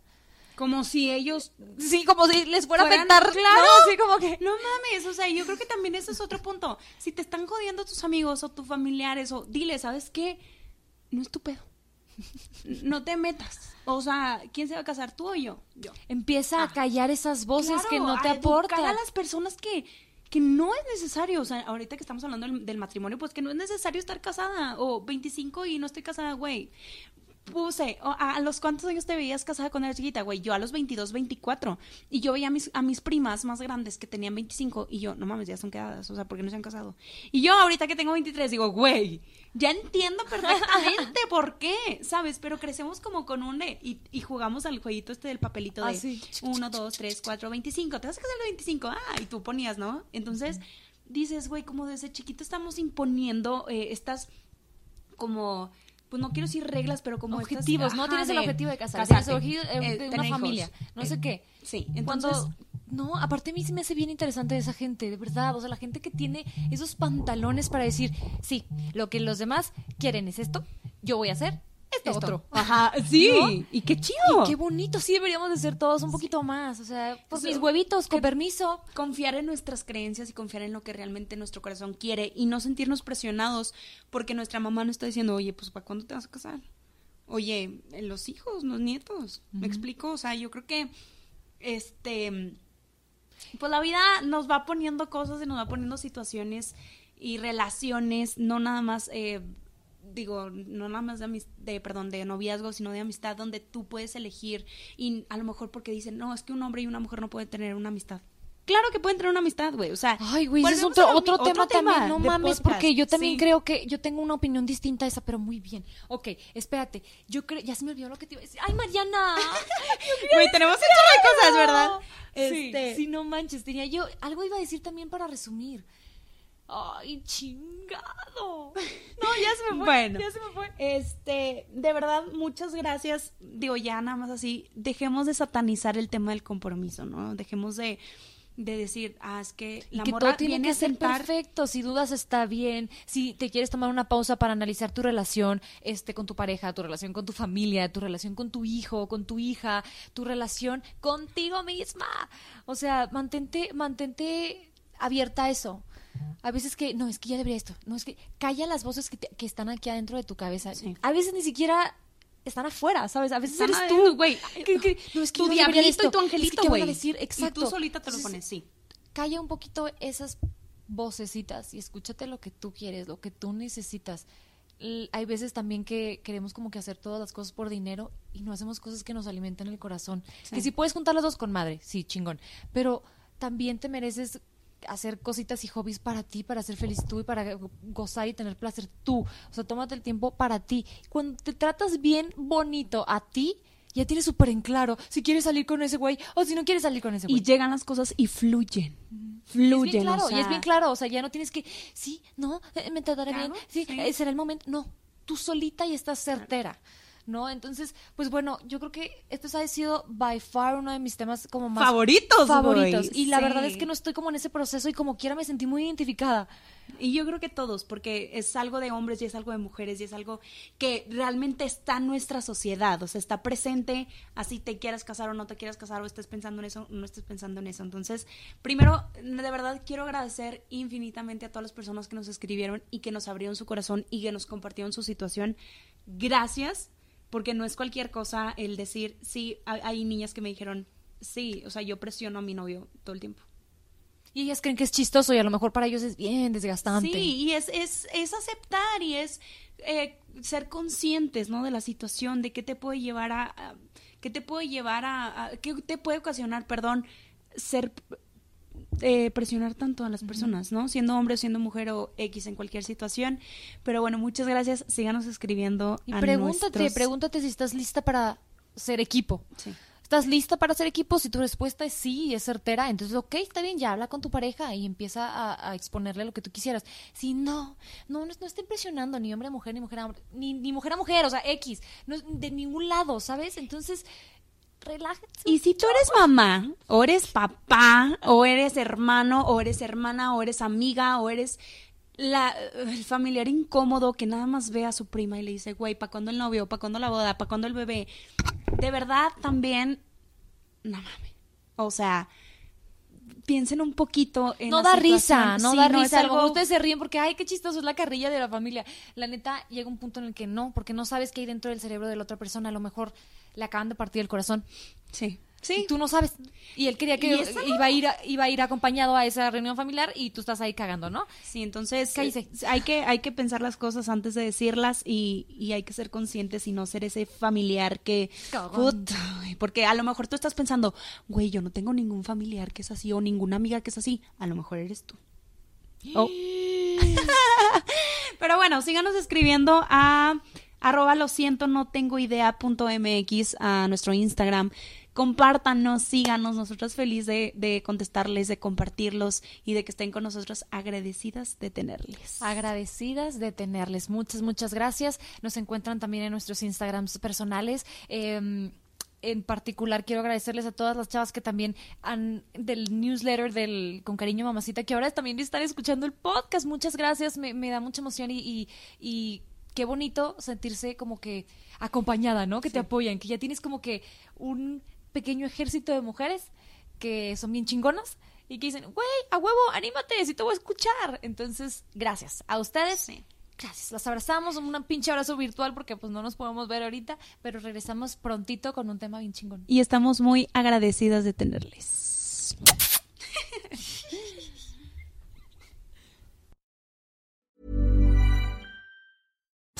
Como si ellos Sí, como si les fuera a afectar. claro. ¿no? Así como que... No mames, o sea, yo creo que también ese es otro punto. Si te están jodiendo tus amigos o tus familiares, o dile, ¿sabes qué? No es tu pedo. No te metas. O sea, ¿quién se va a casar, tú o yo? Yo. Empieza a callar esas voces Claro, que no te a aportan. a las personas que, que no es necesario. O sea, ahorita que estamos hablando del, del matrimonio, pues que no es necesario estar casada. O 25 y no estoy casada, güey. Puse, ¿a, los cuántos años te veías casada cuando eras chiquita, güey? Yo a los 22, 24. Y yo veía a mis, a mis primas más grandes que tenían 25 y yo, no mames, ya son quedadas. O sea, ¿por qué no se han casado? Y yo ahorita que tengo 23 digo, güey, ya entiendo perfectamente por qué, ¿sabes? Pero crecemos como con un... de- Y, y jugamos al jueguito este del papelito de Ah, sí. 1, 2, 3, 4, 25. Te vas a casar de 25. Ah, y tú ponías, ¿no? Entonces, dices, güey, como desde chiquito estamos imponiendo eh, estas como pues no quiero decir reglas, pero como estas- objetivos, ¿no? ajá, Tienes el objetivo de casar, casarte, tienes el objetivo de eh, una tener hijos, familia, no eh, sé qué. Sí, Cuando- entonces no, aparte a mí sí me hace bien interesante esa gente, de verdad, o sea, la gente que tiene esos pantalones para decir, sí, lo que los demás quieren es esto, yo voy a hacer esto, esto. otro. Ajá, sí, ¿No? y qué chido. Y qué bonito, sí deberíamos de ser todos un poquito más, o sea, por Sí. mis huevitos, con permiso. confiar en nuestras creencias y confiar en lo que realmente nuestro corazón quiere y no sentirnos presionados porque nuestra mamá nos está diciendo, oye, pues ¿para cuándo te vas a casar? Oye, los hijos, los nietos, ¿me explico? O sea, yo creo que, este, pues la vida nos va poniendo cosas y nos va poniendo situaciones y relaciones, no nada más, eh, digo, no nada más de, de, perdón, de noviazgo, sino de amistad, donde tú puedes elegir y a lo mejor porque dicen, no, es que un hombre y una mujer no pueden tener una amistad. Claro que pueden tener una amistad, güey, o sea. Ay, güey, es otro, a lo otro, tema también, no mames, podcast. porque yo también Sí. creo que yo tengo una opinión distinta a esa, pero muy bien. Ok, espérate, yo creo, ya se me olvidó lo que te iba a decir. ¡Ay, Mariana! Güey, tenemos un de cosas, ¿verdad? Sí, Este- sí, no manches, tenía yo, algo iba a decir también para resumir. Ay, chingado. No, ya se me fue. Bueno, ya se me fue. Este, de verdad, muchas gracias. Digo, ya nada más así, dejemos de satanizar el tema del compromiso, ¿no? Dejemos de, de decir, ah, es que Y la que morra todo tiene viene que ser sentar. perfecto. Si dudas está bien. Si te quieres tomar una pausa para analizar tu relación, este, con tu pareja, tu relación con tu familia, tu relación con tu hijo, con tu hija, tu relación contigo misma. O sea, mantente, mantente abierta a eso. A veces que, no, es que ya debería esto. No, es que calla las voces que, te- que están aquí adentro de tu cabeza. Sí. A veces ni siquiera están afuera, ¿sabes? A veces Están eres tú, güey. No, es que tu diablito y tu Es angelito, ¿qué van a güey. decir? Y Exacto. tú solita te lo Entonces, pones, sí. calla un poquito esas vocecitas y escúchate lo que tú quieres, lo que tú necesitas. L- Hay veces también que queremos como que hacer todas las cosas por dinero y no hacemos cosas que nos alimentan el corazón. Sí. Que si puedes juntar las dos con madre, sí, chingón. Pero también te mereces hacer cositas y hobbies para ti, para ser feliz tú y para gozar y tener placer tú. O sea, tómate el tiempo para ti. Cuando te tratas bien bonito a ti, ya tienes súper en claro si quieres salir con ese güey o si no quieres salir con ese güey. Y llegan las cosas y fluyen. Y Fluyen. es bien claro, o sea, y es bien claro, o sea, ya no tienes que, sí, no, eh, me trataré Claro, bien, sí, sí. será el momento, no, tú solita y estás certera. ¿No? Entonces, pues bueno, yo creo que esto ha sido by far uno de mis temas como más Favoritos, favoritos. Y la verdad es que no estoy como en ese proceso y como quiera me sentí muy identificada. Y yo creo que todos, porque es algo de hombres y es algo de mujeres y es algo que realmente está en nuestra sociedad, o sea, está presente, así te quieras casar o no te quieras casar o estés pensando en eso o no estés pensando en eso. Entonces, primero, de verdad quiero agradecer infinitamente a todas las personas que nos escribieron y que nos abrieron su corazón y que nos compartieron su situación. Gracias, porque no es cualquier cosa el decir, sí, hay, hay niñas que me dijeron, sí, o sea, yo presiono a mi novio todo el tiempo. Y ellas creen que es chistoso y a lo mejor para ellos es bien desgastante. Sí, y es, es, es aceptar y es eh, ser conscientes, ¿no? De la situación, de qué te puede llevar a, a- qué te puede llevar a, a- qué te puede ocasionar, perdón, ser eh, presionar tanto a las personas, ¿no? Siendo hombre, o siendo mujer o X en cualquier situación. Pero bueno, muchas gracias. Síganos escribiendo. Y a pregúntate, nuestros- pregúntate si estás lista para ser equipo. Sí. ¿Estás lista para ser equipo? Si tu respuesta es sí y es certera, entonces, ok, está bien, ya habla con tu pareja y empieza a, a exponerle lo que tú quisieras. Si no, no, no, no está impresionando ni hombre a mujer, ni mujer a hombre, ni, ni mujer a mujer, o sea, X, no, de ningún lado, ¿sabes? Entonces, relájense. Y si tú eres mamá, o eres papá, o eres hermano, o eres hermana, o eres amiga, o eres la, el familiar incómodo que nada más ve a su prima y le dice, güey, ¿para cuándo el novio? ¿Para cuándo la boda? ¿Para cuándo el bebé? De verdad, también, no mames. O sea, piensen un poquito en no da risa, no Sí, da risa. Algo- ustedes se ríen porque, ay, qué chistoso es la carrilla de la familia. La neta, llega un punto en el que no, porque no sabes qué hay dentro del cerebro de la otra persona. A lo mejor le acaban de partir el corazón. Sí. Y tú no sabes. Y él quería que iba a ir a- iba a ir acompañado a esa reunión familiar y tú estás ahí cagando, ¿no? Sí, entonces eh, hay que, hay que pensar las cosas antes de decirlas y, y hay que ser conscientes y no ser ese familiar que... Güey, porque a lo mejor tú estás pensando, güey, yo no tengo ningún familiar que es así o ninguna amiga que es así. A lo mejor eres tú. Oh. Pero bueno, síganos escribiendo a arroba lo siento, no tengo idea punto MX a nuestro Instagram. Compártanos, síganos, nosotros felices de, contestarles, de compartirlos y de que estén con nosotros agradecidas de tenerles. Agradecidas de tenerles. Muchas, muchas gracias. Nos encuentran también en nuestros Instagrams personales. Eh, en particular quiero agradecerles a todas las chavas que también han del newsletter del Con Cariño Mamacita, que ahora también están escuchando el podcast. Muchas gracias, me, me da mucha emoción y, y qué bonito sentirse como que acompañada, ¿no? Que te apoyan, que ya tienes como que un pequeño ejército de mujeres que son bien chingonas y que dicen, güey, a huevo, anímate, si te voy a escuchar. Entonces, gracias a ustedes. Gracias, las abrazamos, un pinche abrazo virtual porque pues no nos podemos ver ahorita, pero regresamos prontito con un tema bien chingón. Y estamos muy agradecidas de tenerles.